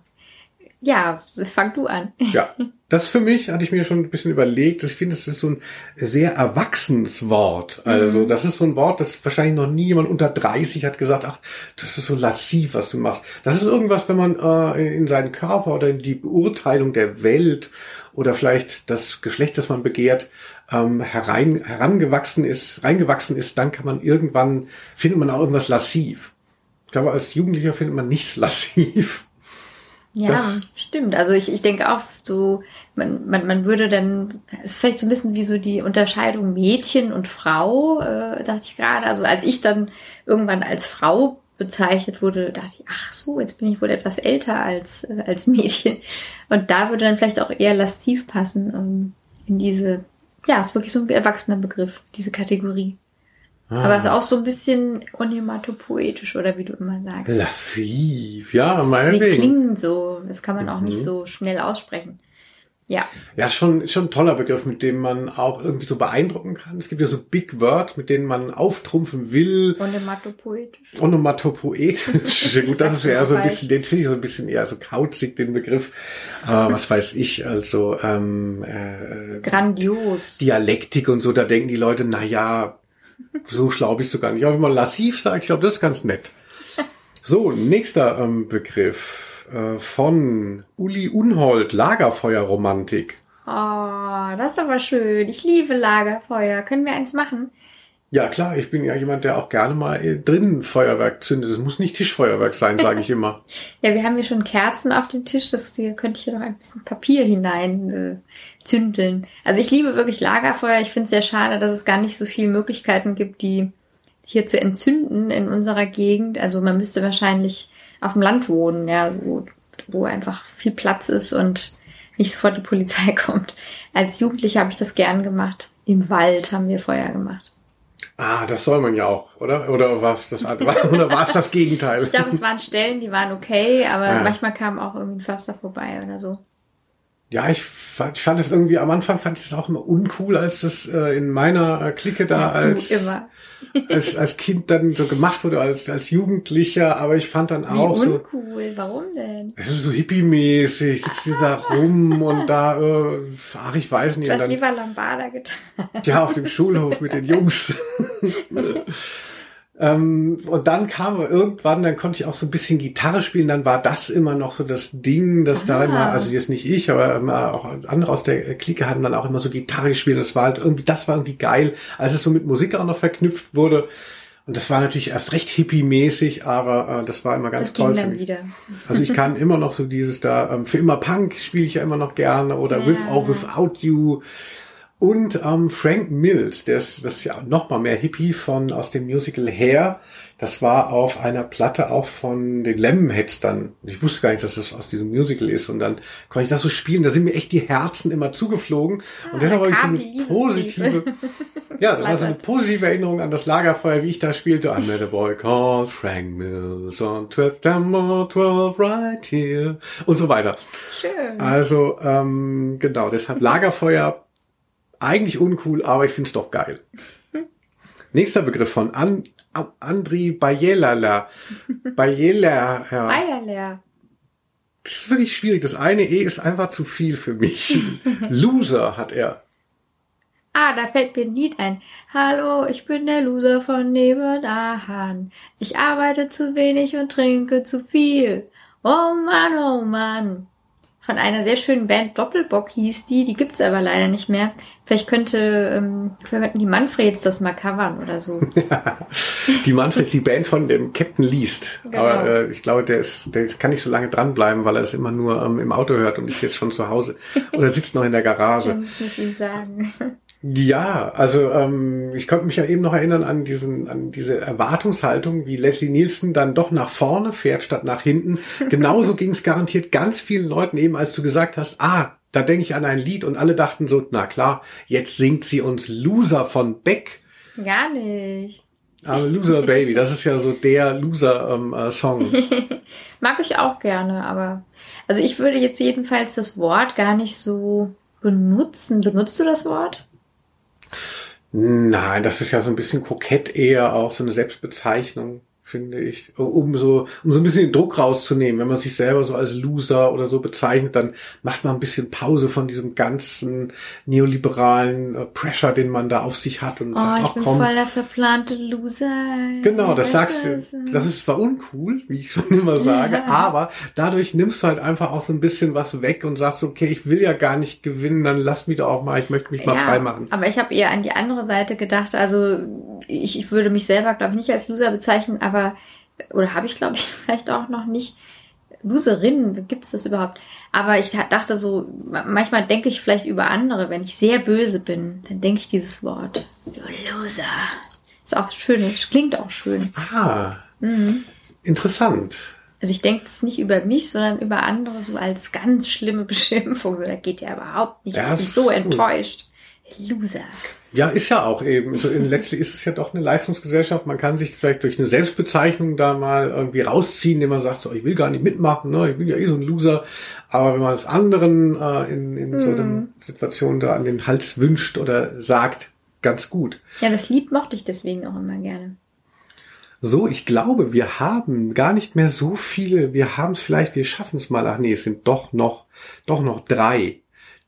ja, fang du an. Ja, das für mich hatte ich mir schon ein bisschen überlegt. Ich finde, es ist so ein sehr erwachsenes Wort. Also, mhm. das ist so ein Wort, das wahrscheinlich noch nie jemand unter 30 hat gesagt, ach, das ist so lassiv, was du machst. Das ist irgendwas, wenn man äh, in seinen Körper oder in die Beurteilung der Welt oder vielleicht das Geschlecht, das man begehrt, ähm, herein, herangewachsen ist, reingewachsen ist, dann kann man irgendwann, findet man auch irgendwas lassiv. Ich glaube, als Jugendlicher findet man nichts lassiv. Ja, das stimmt. Also ich, ich denke auch so, man, man, man würde dann, es ist vielleicht so ein bisschen wie so die Unterscheidung Mädchen und Frau, äh, dachte ich gerade. Also als ich dann irgendwann als Frau bezeichnet wurde, dachte ich, ach so, jetzt bin ich wohl etwas älter als, äh, als Mädchen. Und da würde dann vielleicht auch eher lasziv passen ähm, in diese, ja, ist wirklich so ein erwachsener Begriff, diese Kategorie. Ah. Aber es ist auch so ein bisschen onomatopoetisch, oder wie du immer sagst. Lassiv, ja, meinetwegen. Sie klingen so, das kann man mhm. auch nicht mhm. so schnell aussprechen. Ja. Ja, schon, schon ein toller Begriff, mit dem man auch irgendwie so beeindrucken kann. Es gibt ja so Big Words, mit denen man auftrumpfen will. Onomatopoetisch. Onomatopoetisch. Gut, das ist ja eher so ein bisschen, den finde ich so ein bisschen eher so kauzig, den Begriff. Aber was weiß ich, also, ähm, äh, Grandios. Dialektik und so, da denken die Leute, na ja, so schlau bist du gar nicht. Aber wenn man lassiv sagt, ich glaube, das ist ganz nett. So, nächster ähm, Begriff äh, von Uli Unhold, Lagerfeuerromantik. Oh, das ist aber schön. Ich liebe Lagerfeuer. Können wir eins machen? Ja, klar, ich bin ja jemand, der auch gerne mal drinnen Feuerwerk zündet. Es muss nicht Tischfeuerwerk sein, sage ich immer. ja, wir haben hier schon Kerzen auf dem Tisch. Das hier könnte ich hier noch ein bisschen Papier hinein äh, zündeln. Also ich liebe wirklich Lagerfeuer. Ich finde es sehr schade, dass es gar nicht so viele Möglichkeiten gibt, die hier zu entzünden in unserer Gegend. Also man müsste wahrscheinlich auf dem Land wohnen, ja, so, wo einfach viel Platz ist und nicht sofort die Polizei kommt. Als Jugendliche habe ich das gern gemacht. Im Wald haben wir Feuer gemacht. Ah, das soll man ja auch, oder? Oder war es das andere? oder war es das Gegenteil? Ich glaube, es waren Stellen, die waren okay, aber ja. manchmal kam auch irgendwie ein Förster vorbei oder so. Ja, ich fand, ich fand es irgendwie, am Anfang fand ich es auch immer uncool, als das äh, in meiner äh, Clique da als, als, als Kind dann so gemacht wurde, als, als Jugendlicher, aber ich fand dann auch Wie uncool, warum denn? Es ist so hippie-mäßig, sitzt ah. da rum und da, äh, ach, ich weiß nicht. Du hast dann, lieber Lambada getan. Ja, auf dem Schulhof mit den Jungs. Ähm, und dann kam irgendwann, dann konnte ich auch so ein bisschen Gitarre spielen, dann war das immer noch so das Ding, dass da immer, also jetzt nicht ich, aber auch andere aus der Clique hatten dann auch immer so Gitarre gespielt. Das war halt irgendwie, das war irgendwie geil, als es so mit Musik auch noch verknüpft wurde. Und das war natürlich erst recht hippie-mäßig, aber äh, das war immer ganz das toll. Ging dann wieder. Also ich kann immer noch so dieses da, ähm, für immer Punk spiele ich ja immer noch gerne oder ja. With or Without You. Und ähm, Frank Mills, der ist, das ist ja noch mal mehr Hippie von aus dem Musical Hair. Das war auf einer Platte auch von den Lemonheads dann. Ich wusste gar nicht, dass das aus diesem Musical ist. Und dann konnte ich das so spielen. Da sind mir echt die Herzen immer zugeflogen. Ah, und deshalb habe ich so eine positive, ja, das war so eine positive Erinnerung an das Lagerfeuer, wie ich da spielte. I met a boy called Frank Mills on 12 September 12 right here. Und so weiter. Schön. Also, ähm, genau, deshalb Lagerfeuer eigentlich uncool, aber ich find's doch geil. Nächster Begriff von An Andri Bayelala. Bayela. Ja. Bayela. Das ist wirklich schwierig. Das eine E ist einfach zu viel für mich. Loser hat er. Ah, da fällt mir ein Lied ein. Hallo, ich bin der Loser von nebenan. Ich arbeite zu wenig und trinke zu viel. Oh Mann, oh Mann von einer sehr schönen Band Doppelbock hieß die, die gibt's aber leider nicht mehr. Vielleicht könnte ähm, könnten die Manfreds das mal covern oder so. die Manfreds, die Band von dem Captain Least. Genau. Aber äh, ich glaube, der ist, der kann nicht so lange dranbleiben, weil er es immer nur ähm, im Auto hört und ist jetzt schon zu Hause. Oder sitzt noch in der Garage. Müssen es ihm sagen. Ja, also ähm, ich konnte mich ja eben noch erinnern an diesen, an diese Erwartungshaltung, wie Leslie Nielsen dann doch nach vorne fährt statt nach hinten. Genauso ging es garantiert ganz vielen Leuten eben, als du gesagt hast, ah, da denke ich an ein Lied und alle dachten so, na klar, jetzt singt sie uns Loser von Beck. Gar nicht. Aber Loser Baby, das ist ja so der Loser-Song. Ähm, äh, Mag ich auch gerne, aber also ich würde jetzt jedenfalls das Wort gar nicht so benutzen. Benutzt du das Wort? Nein, das ist ja so ein bisschen kokett eher auch so eine Selbstbezeichnung finde ich, um so, um so ein bisschen den Druck rauszunehmen. Wenn man sich selber so als Loser oder so bezeichnet, dann macht man ein bisschen Pause von diesem ganzen neoliberalen äh, Pressure, den man da auf sich hat und oh, sagt, ach komm. voll der verplante Loser. Genau, das sagst du. Das ist zwar uncool, wie ich schon immer sage, ja. aber dadurch nimmst du halt einfach auch so ein bisschen was weg und sagst, okay, ich will ja gar nicht gewinnen, dann lass mich doch auch mal, ich möchte mich mal ja, frei machen. Aber ich habe eher an die andere Seite gedacht, also ich, ich würde mich selber, glaube ich, nicht als Loser bezeichnen, aber aber, oder habe ich glaube ich vielleicht auch noch nicht. Loserinnen, gibt es das überhaupt? Aber ich dachte so, manchmal denke ich vielleicht über andere, wenn ich sehr böse bin, dann denke ich dieses Wort. Du Loser. Ist auch schön, es klingt auch schön. Ah. Mhm. interessant. Also ich denke es nicht über mich, sondern über andere so als ganz schlimme Beschimpfung. So, das geht ja überhaupt nicht. Ja, ich bin so enttäuscht. Loser. Ja, ist ja auch eben. So in letztlich ist es ja doch eine Leistungsgesellschaft. Man kann sich vielleicht durch eine Selbstbezeichnung da mal irgendwie rausziehen, indem man sagt, so, ich will gar nicht mitmachen, ne? ich bin ja eh so ein Loser. Aber wenn man es anderen äh, in, in so einer Situation da an den Hals wünscht oder sagt, ganz gut. Ja, das Lied mochte ich deswegen auch immer gerne. So, ich glaube, wir haben gar nicht mehr so viele. Wir haben es vielleicht, wir schaffen es mal. Ach nee, es sind doch noch, doch noch drei.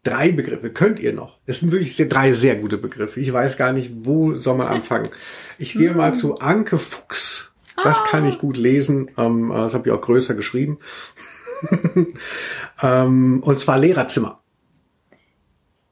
Drei Begriffe könnt ihr noch. Es sind wirklich sehr, drei sehr gute Begriffe. Ich weiß gar nicht, wo soll man anfangen. Ich gehe mal zu Anke Fuchs. Das kann ich gut lesen. Ähm, das habe ich auch größer geschrieben. ähm, und zwar Lehrerzimmer.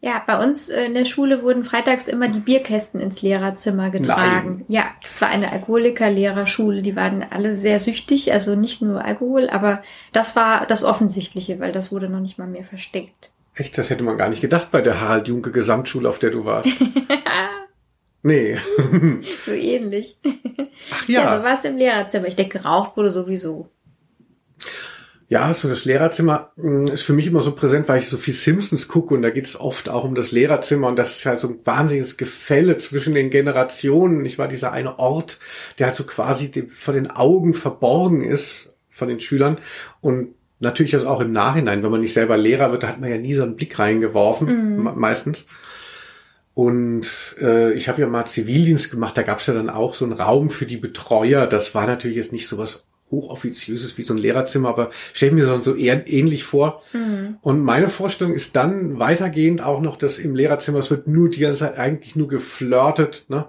Ja, bei uns äh, in der Schule wurden freitags immer die Bierkästen ins Lehrerzimmer getragen. Ja, das war eine Alkoholiker-Lehrerschule. Die waren alle sehr süchtig, also nicht nur Alkohol, aber das war das Offensichtliche, weil das wurde noch nicht mal mehr versteckt. Echt, das hätte man gar nicht gedacht bei der Harald Junke Gesamtschule, auf der du warst. nee. So ähnlich. Ach Ja, ja. so war es im Lehrerzimmer. Ich denke, geraucht wurde sowieso. Ja, so das Lehrerzimmer mh, ist für mich immer so präsent, weil ich so viel Simpsons gucke und da geht es oft auch um das Lehrerzimmer und das ist halt so ein wahnsinniges Gefälle zwischen den Generationen. Ich war dieser eine Ort, der halt so quasi vor den Augen verborgen ist von den Schülern und natürlich also auch im Nachhinein, wenn man nicht selber Lehrer wird, da hat man ja nie so einen Blick reingeworfen, me- meistens. Und äh, ich habe ja mal Zivildienst gemacht, da gab es ja dann auch so einen Raum für die Betreuer. Das war natürlich jetzt nicht so was hochoffiziöses wie so ein Lehrerzimmer, aber stell mir so so eher ähnlich vor. Und meine Vorstellung ist dann weitergehend auch noch, dass im Lehrerzimmer es wird nur die ganze Zeit eigentlich nur geflirtet ne?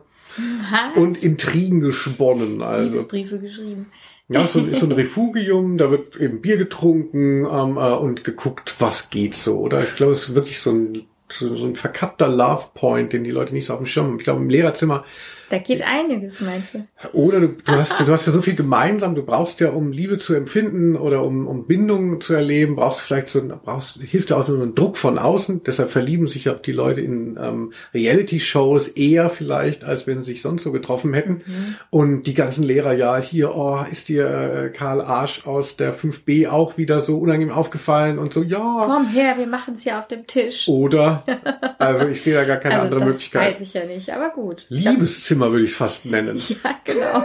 und Intrigen gesponnen. Also Liebesbriefe geschrieben. Ja, so, so ein Refugium, da wird eben Bier getrunken ähm, äh, und geguckt, was geht so, oder? Ich glaube, es ist wirklich so ein, so, so ein verkappter Love Point, den die Leute nicht so auf dem Schirm haben. Ich glaube, im Lehrerzimmer Da geht einiges, meinst du? oder du, du hast du hast ja so viel gemeinsam. Du brauchst ja, um Liebe zu empfinden oder um, um Bindung zu erleben, brauchst du vielleicht so ein, brauchst hilft dir auch nur ein Druck von außen. Deshalb verlieben sich auch die Leute in ähm, Reality-Shows eher vielleicht, als wenn sie sich sonst so getroffen hätten. Und die ganzen Lehrer, ja, hier, oh, ist dir äh, Karl Arsch aus der 5b auch wieder so unangenehm aufgefallen und so, ja. Komm her, wir machen es ja auf dem Tisch. Oder, also ich sehe da gar keine also andere das Möglichkeit. weiß ich ja nicht, aber gut. Liebeszimmer würde ich es fast nennen. Ja, genau.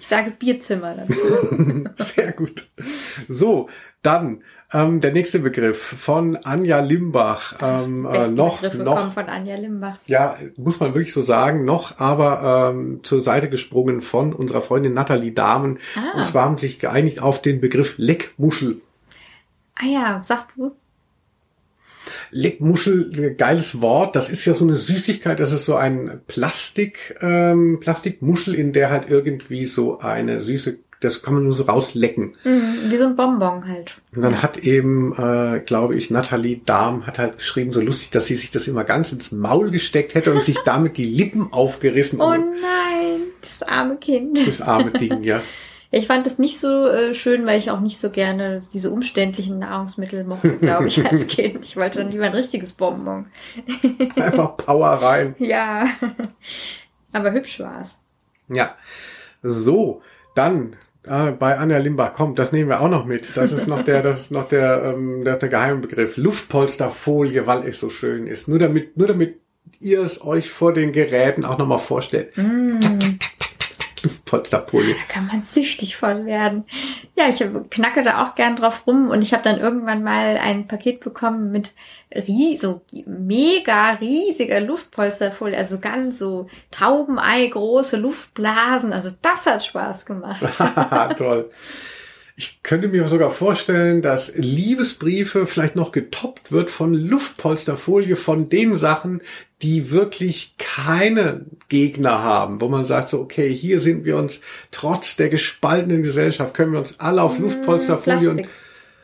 Ich sage Bierzimmer dazu. Sehr gut. So, dann ähm, der nächste Begriff von Anja Limbach. Ähm, äh, noch, Begriffe noch, von Anja Limbach. ja, muss man wirklich so sagen, noch aber ähm, zur Seite gesprungen von unserer Freundin Nathalie Dahmen. Ah. Und zwar haben sich geeinigt auf den Begriff Leckmuschel. Ah ja, sag du. Leckmuschel, ein geiles Wort. Das ist ja so eine Süßigkeit. Das ist so ein Plastik, ähm, Plastikmuschel, in der halt irgendwie so eine süße, das kann man nur so rauslecken. Mhm, wie so ein Bonbon halt. Und dann hat eben, äh, glaube ich, Nathalie Dahm hat halt geschrieben, so lustig, dass sie sich das immer ganz ins Maul gesteckt hätte und sich damit die Lippen aufgerissen. Oh nein, das arme Kind. das arme Ding, ja. Ich fand es nicht so äh, schön, weil ich auch nicht so gerne diese umständlichen Nahrungsmittel mochte, glaube ich, als Kind. Ich wollte dann lieber ein richtiges Bonbon. Einfach Power rein. Ja. Aber hübsch war's. Ja. So, dann äh, bei Anja Limbach, kommt, das nehmen wir auch noch mit. Das ist noch der, das ist noch der, ähm, der, der geheime Begriff. Luftpolsterfolie, weil es so schön ist. Nur damit, nur damit ihr es euch vor den Geräten auch nochmal vorstellt. Mm. Luftpolsterfolie. Da kann man süchtig von werden. Ja, ich knacke da auch gern drauf rum und ich habe dann irgendwann mal ein Paket bekommen mit rie so mega riesiger Luftpolsterfolie, also ganz so Taubenei große Luftblasen. Also das hat Spaß gemacht. Toll. Ich könnte mir sogar vorstellen, dass Liebesbriefe vielleicht noch getoppt wird von Luftpolsterfolie, von den Sachen, die wirklich keine Gegner haben, wo man sagt so, okay, hier sind wir uns trotz der gespaltenen Gesellschaft, können wir uns alle auf Luftpolsterfolie und, Plastik.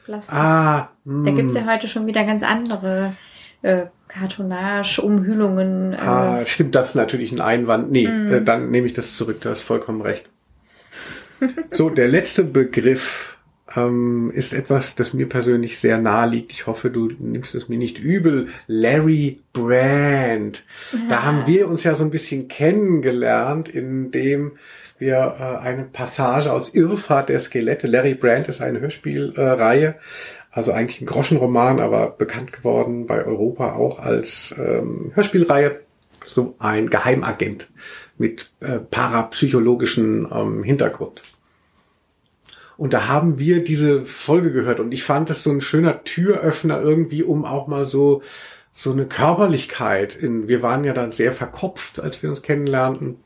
Plastik. ah, hm, Da gibt's ja heute schon wieder ganz andere äh, Kartonage, Umhüllungen. Äh, ah, stimmt, das ist natürlich ein Einwand. Nee, äh, dann nehme ich das zurück, du hast vollkommen recht. So, der letzte Begriff ähm, ist etwas, das mir persönlich sehr nahe liegt. Ich hoffe, du nimmst es mir nicht übel. Larry Brand. Da haben wir uns ja so ein bisschen kennengelernt, indem wir äh, eine Passage aus Irrfahrt der Skelette. Larry Brand ist eine Hörspielreihe, äh, also eigentlich ein Groschenroman, aber bekannt geworden bei Europa auch als ähm, Hörspielreihe. So ein Geheimagent mit äh, parapsychologischen ähm, Hintergrund. Und da haben wir diese Folge gehört und ich fand es so ein schöner Türöffner irgendwie, um auch mal so so eine Körperlichkeit in, wir waren ja dann sehr verkopft, als wir uns kennenlernten.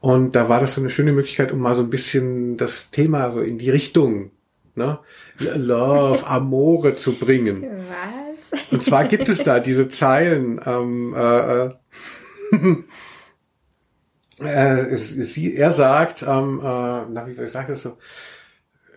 Und da war das so eine schöne Möglichkeit, um mal so ein bisschen das Thema so in die Richtung, ne? Love, Amore zu bringen. Was? Und zwar gibt es da diese Zeilen, ähm, äh, äh, sie, er sagt, ähm, äh, na, wie sagt das so?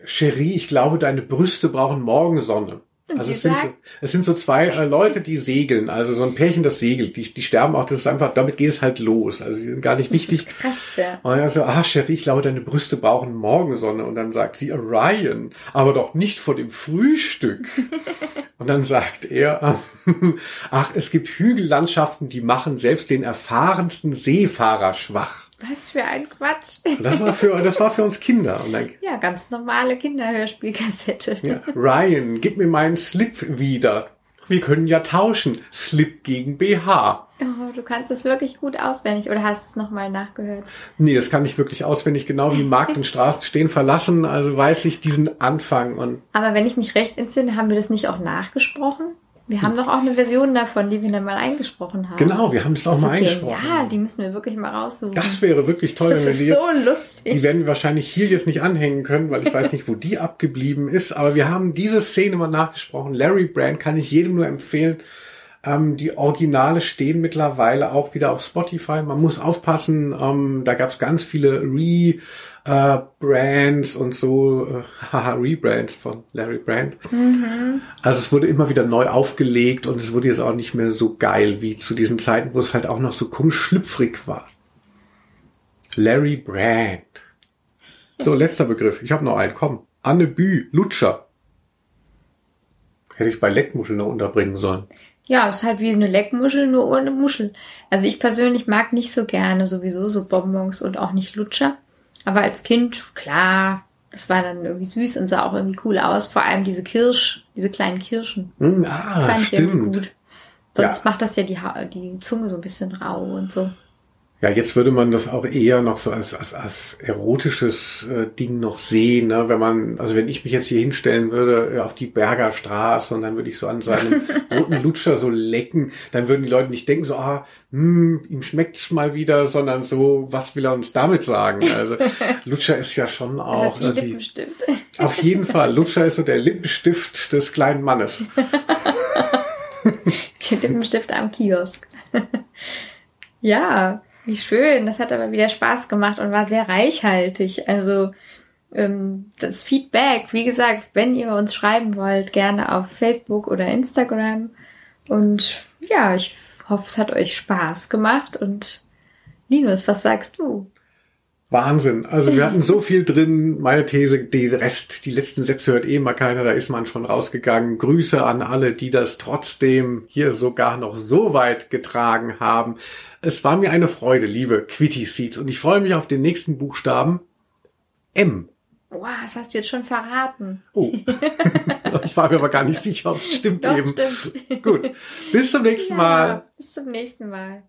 Cherie, ich glaube, deine Brüste brauchen Morgensonne. Also es sind, so, es sind so zwei äh, Leute, die segeln, also so ein Pärchen, das segelt, die, die sterben auch, das ist einfach, damit geht es halt los. Also sie sind gar nicht wichtig. krass, ja. Und er so, ah, Cherie, ich glaube, deine Brüste brauchen Morgensonne. Und dann sagt sie, Orion, aber doch nicht vor dem Frühstück. Und dann sagt er, ach, es gibt Hügellandschaften, die machen selbst den erfahrensten Seefahrer schwach. Was für ein Quatsch. Das war für, das war für uns Kinder. Dann, ja, ganz normale Kinderhörspielkassette. Ja, Ryan, gib mir meinen Slip wieder. Wir können ja tauschen. Slip gegen BH. Oh, du kannst es wirklich gut auswendig oder hast es nochmal nachgehört? Nee, das kann ich wirklich auswendig, genau wie Markt und Straßen stehen verlassen, also weiß ich diesen Anfang und. Aber wenn ich mich recht entsinne, haben wir das nicht auch nachgesprochen? Wir haben doch auch eine Version davon, die wir dann mal eingesprochen haben. Genau, wir haben das auch mal eingesprochen. Ja, die müssen wir wirklich mal raussuchen. Das wäre wirklich toll, das wenn wir die jetzt, so lustig. Die werden wir wahrscheinlich hier jetzt nicht anhängen können, weil ich weiß nicht, wo die abgeblieben ist. Aber wir haben diese Szene mal nachgesprochen. Larry Brand kann ich jedem nur empfehlen. Ähm, die Originale stehen mittlerweile auch wieder auf Spotify. Man muss aufpassen. Ähm, da gab es ganz viele Re äh, Brands und so, äh, haha, Rebrands von Larry Brand. Mhm. Also es wurde immer wieder neu aufgelegt und es wurde jetzt auch nicht mehr so geil wie zu diesen Zeiten, wo es halt auch noch so komisch schlüpfrig war. Larry Brand. So, letzter Begriff. Ich habe noch einen. Komm. Anne Bü, Lutscher. Hätte ich bei Leckmuscheln noch unterbringen sollen. Ja, ist halt wie eine Leckmuschel, nur ohne Muschel. Also ich persönlich mag nicht so gerne sowieso so Bonbons und auch nicht Lutscher. Aber als Kind, klar, das war dann irgendwie süß und sah auch irgendwie cool aus. Vor allem diese Kirsch, diese kleinen Kirschen. Mm, ah, fand ich irgendwie gut. Sonst ja. macht das ja die, ha die Zunge so ein bisschen rau und so. Ja, jetzt würde man das auch eher noch so als, als, als erotisches äh, Ding noch sehen, ne? wenn man, also wenn ich mich jetzt hier hinstellen würde äh, auf die Berger Straße und dann würde ich so an seinem roten Lutscher so lecken, dann würden die Leute nicht denken so, ah, hm, ihm schmeckt's mal wieder, sondern so, was will er uns damit sagen? Also Lutscher ist ja schon auch. Das ist wie Lippenstift. Auf jeden Fall, Lutscher ist so der Lippenstift des kleinen Mannes. Lippenstift am Kiosk. ja. Wie schön, das hat aber wieder Spaß gemacht und war sehr reichhaltig. Also ähm, das Feedback, wie gesagt, wenn ihr uns schreiben wollt, gerne auf Facebook oder Instagram. Und ja, ich hoffe, es hat euch Spaß gemacht. Und Linus, was sagst du? Wahnsinn. Also wir hatten so viel drin. Meine These, die Rest, die letzten Sätze hört eh mal keiner, da ist man schon rausgegangen. Grüße an alle, die das trotzdem hier sogar noch so weit getragen haben. Es war mir eine Freude, liebe Quitty Seeds, und ich freue mich auf den nächsten Buchstaben M. Boah, das hast du jetzt schon verraten. Oh. ich war mir aber gar nicht sicher, ob es stimmt Doch, eben. Stimmt. Gut. Bis zum nächsten ja, Mal. Bis zum nächsten Mal.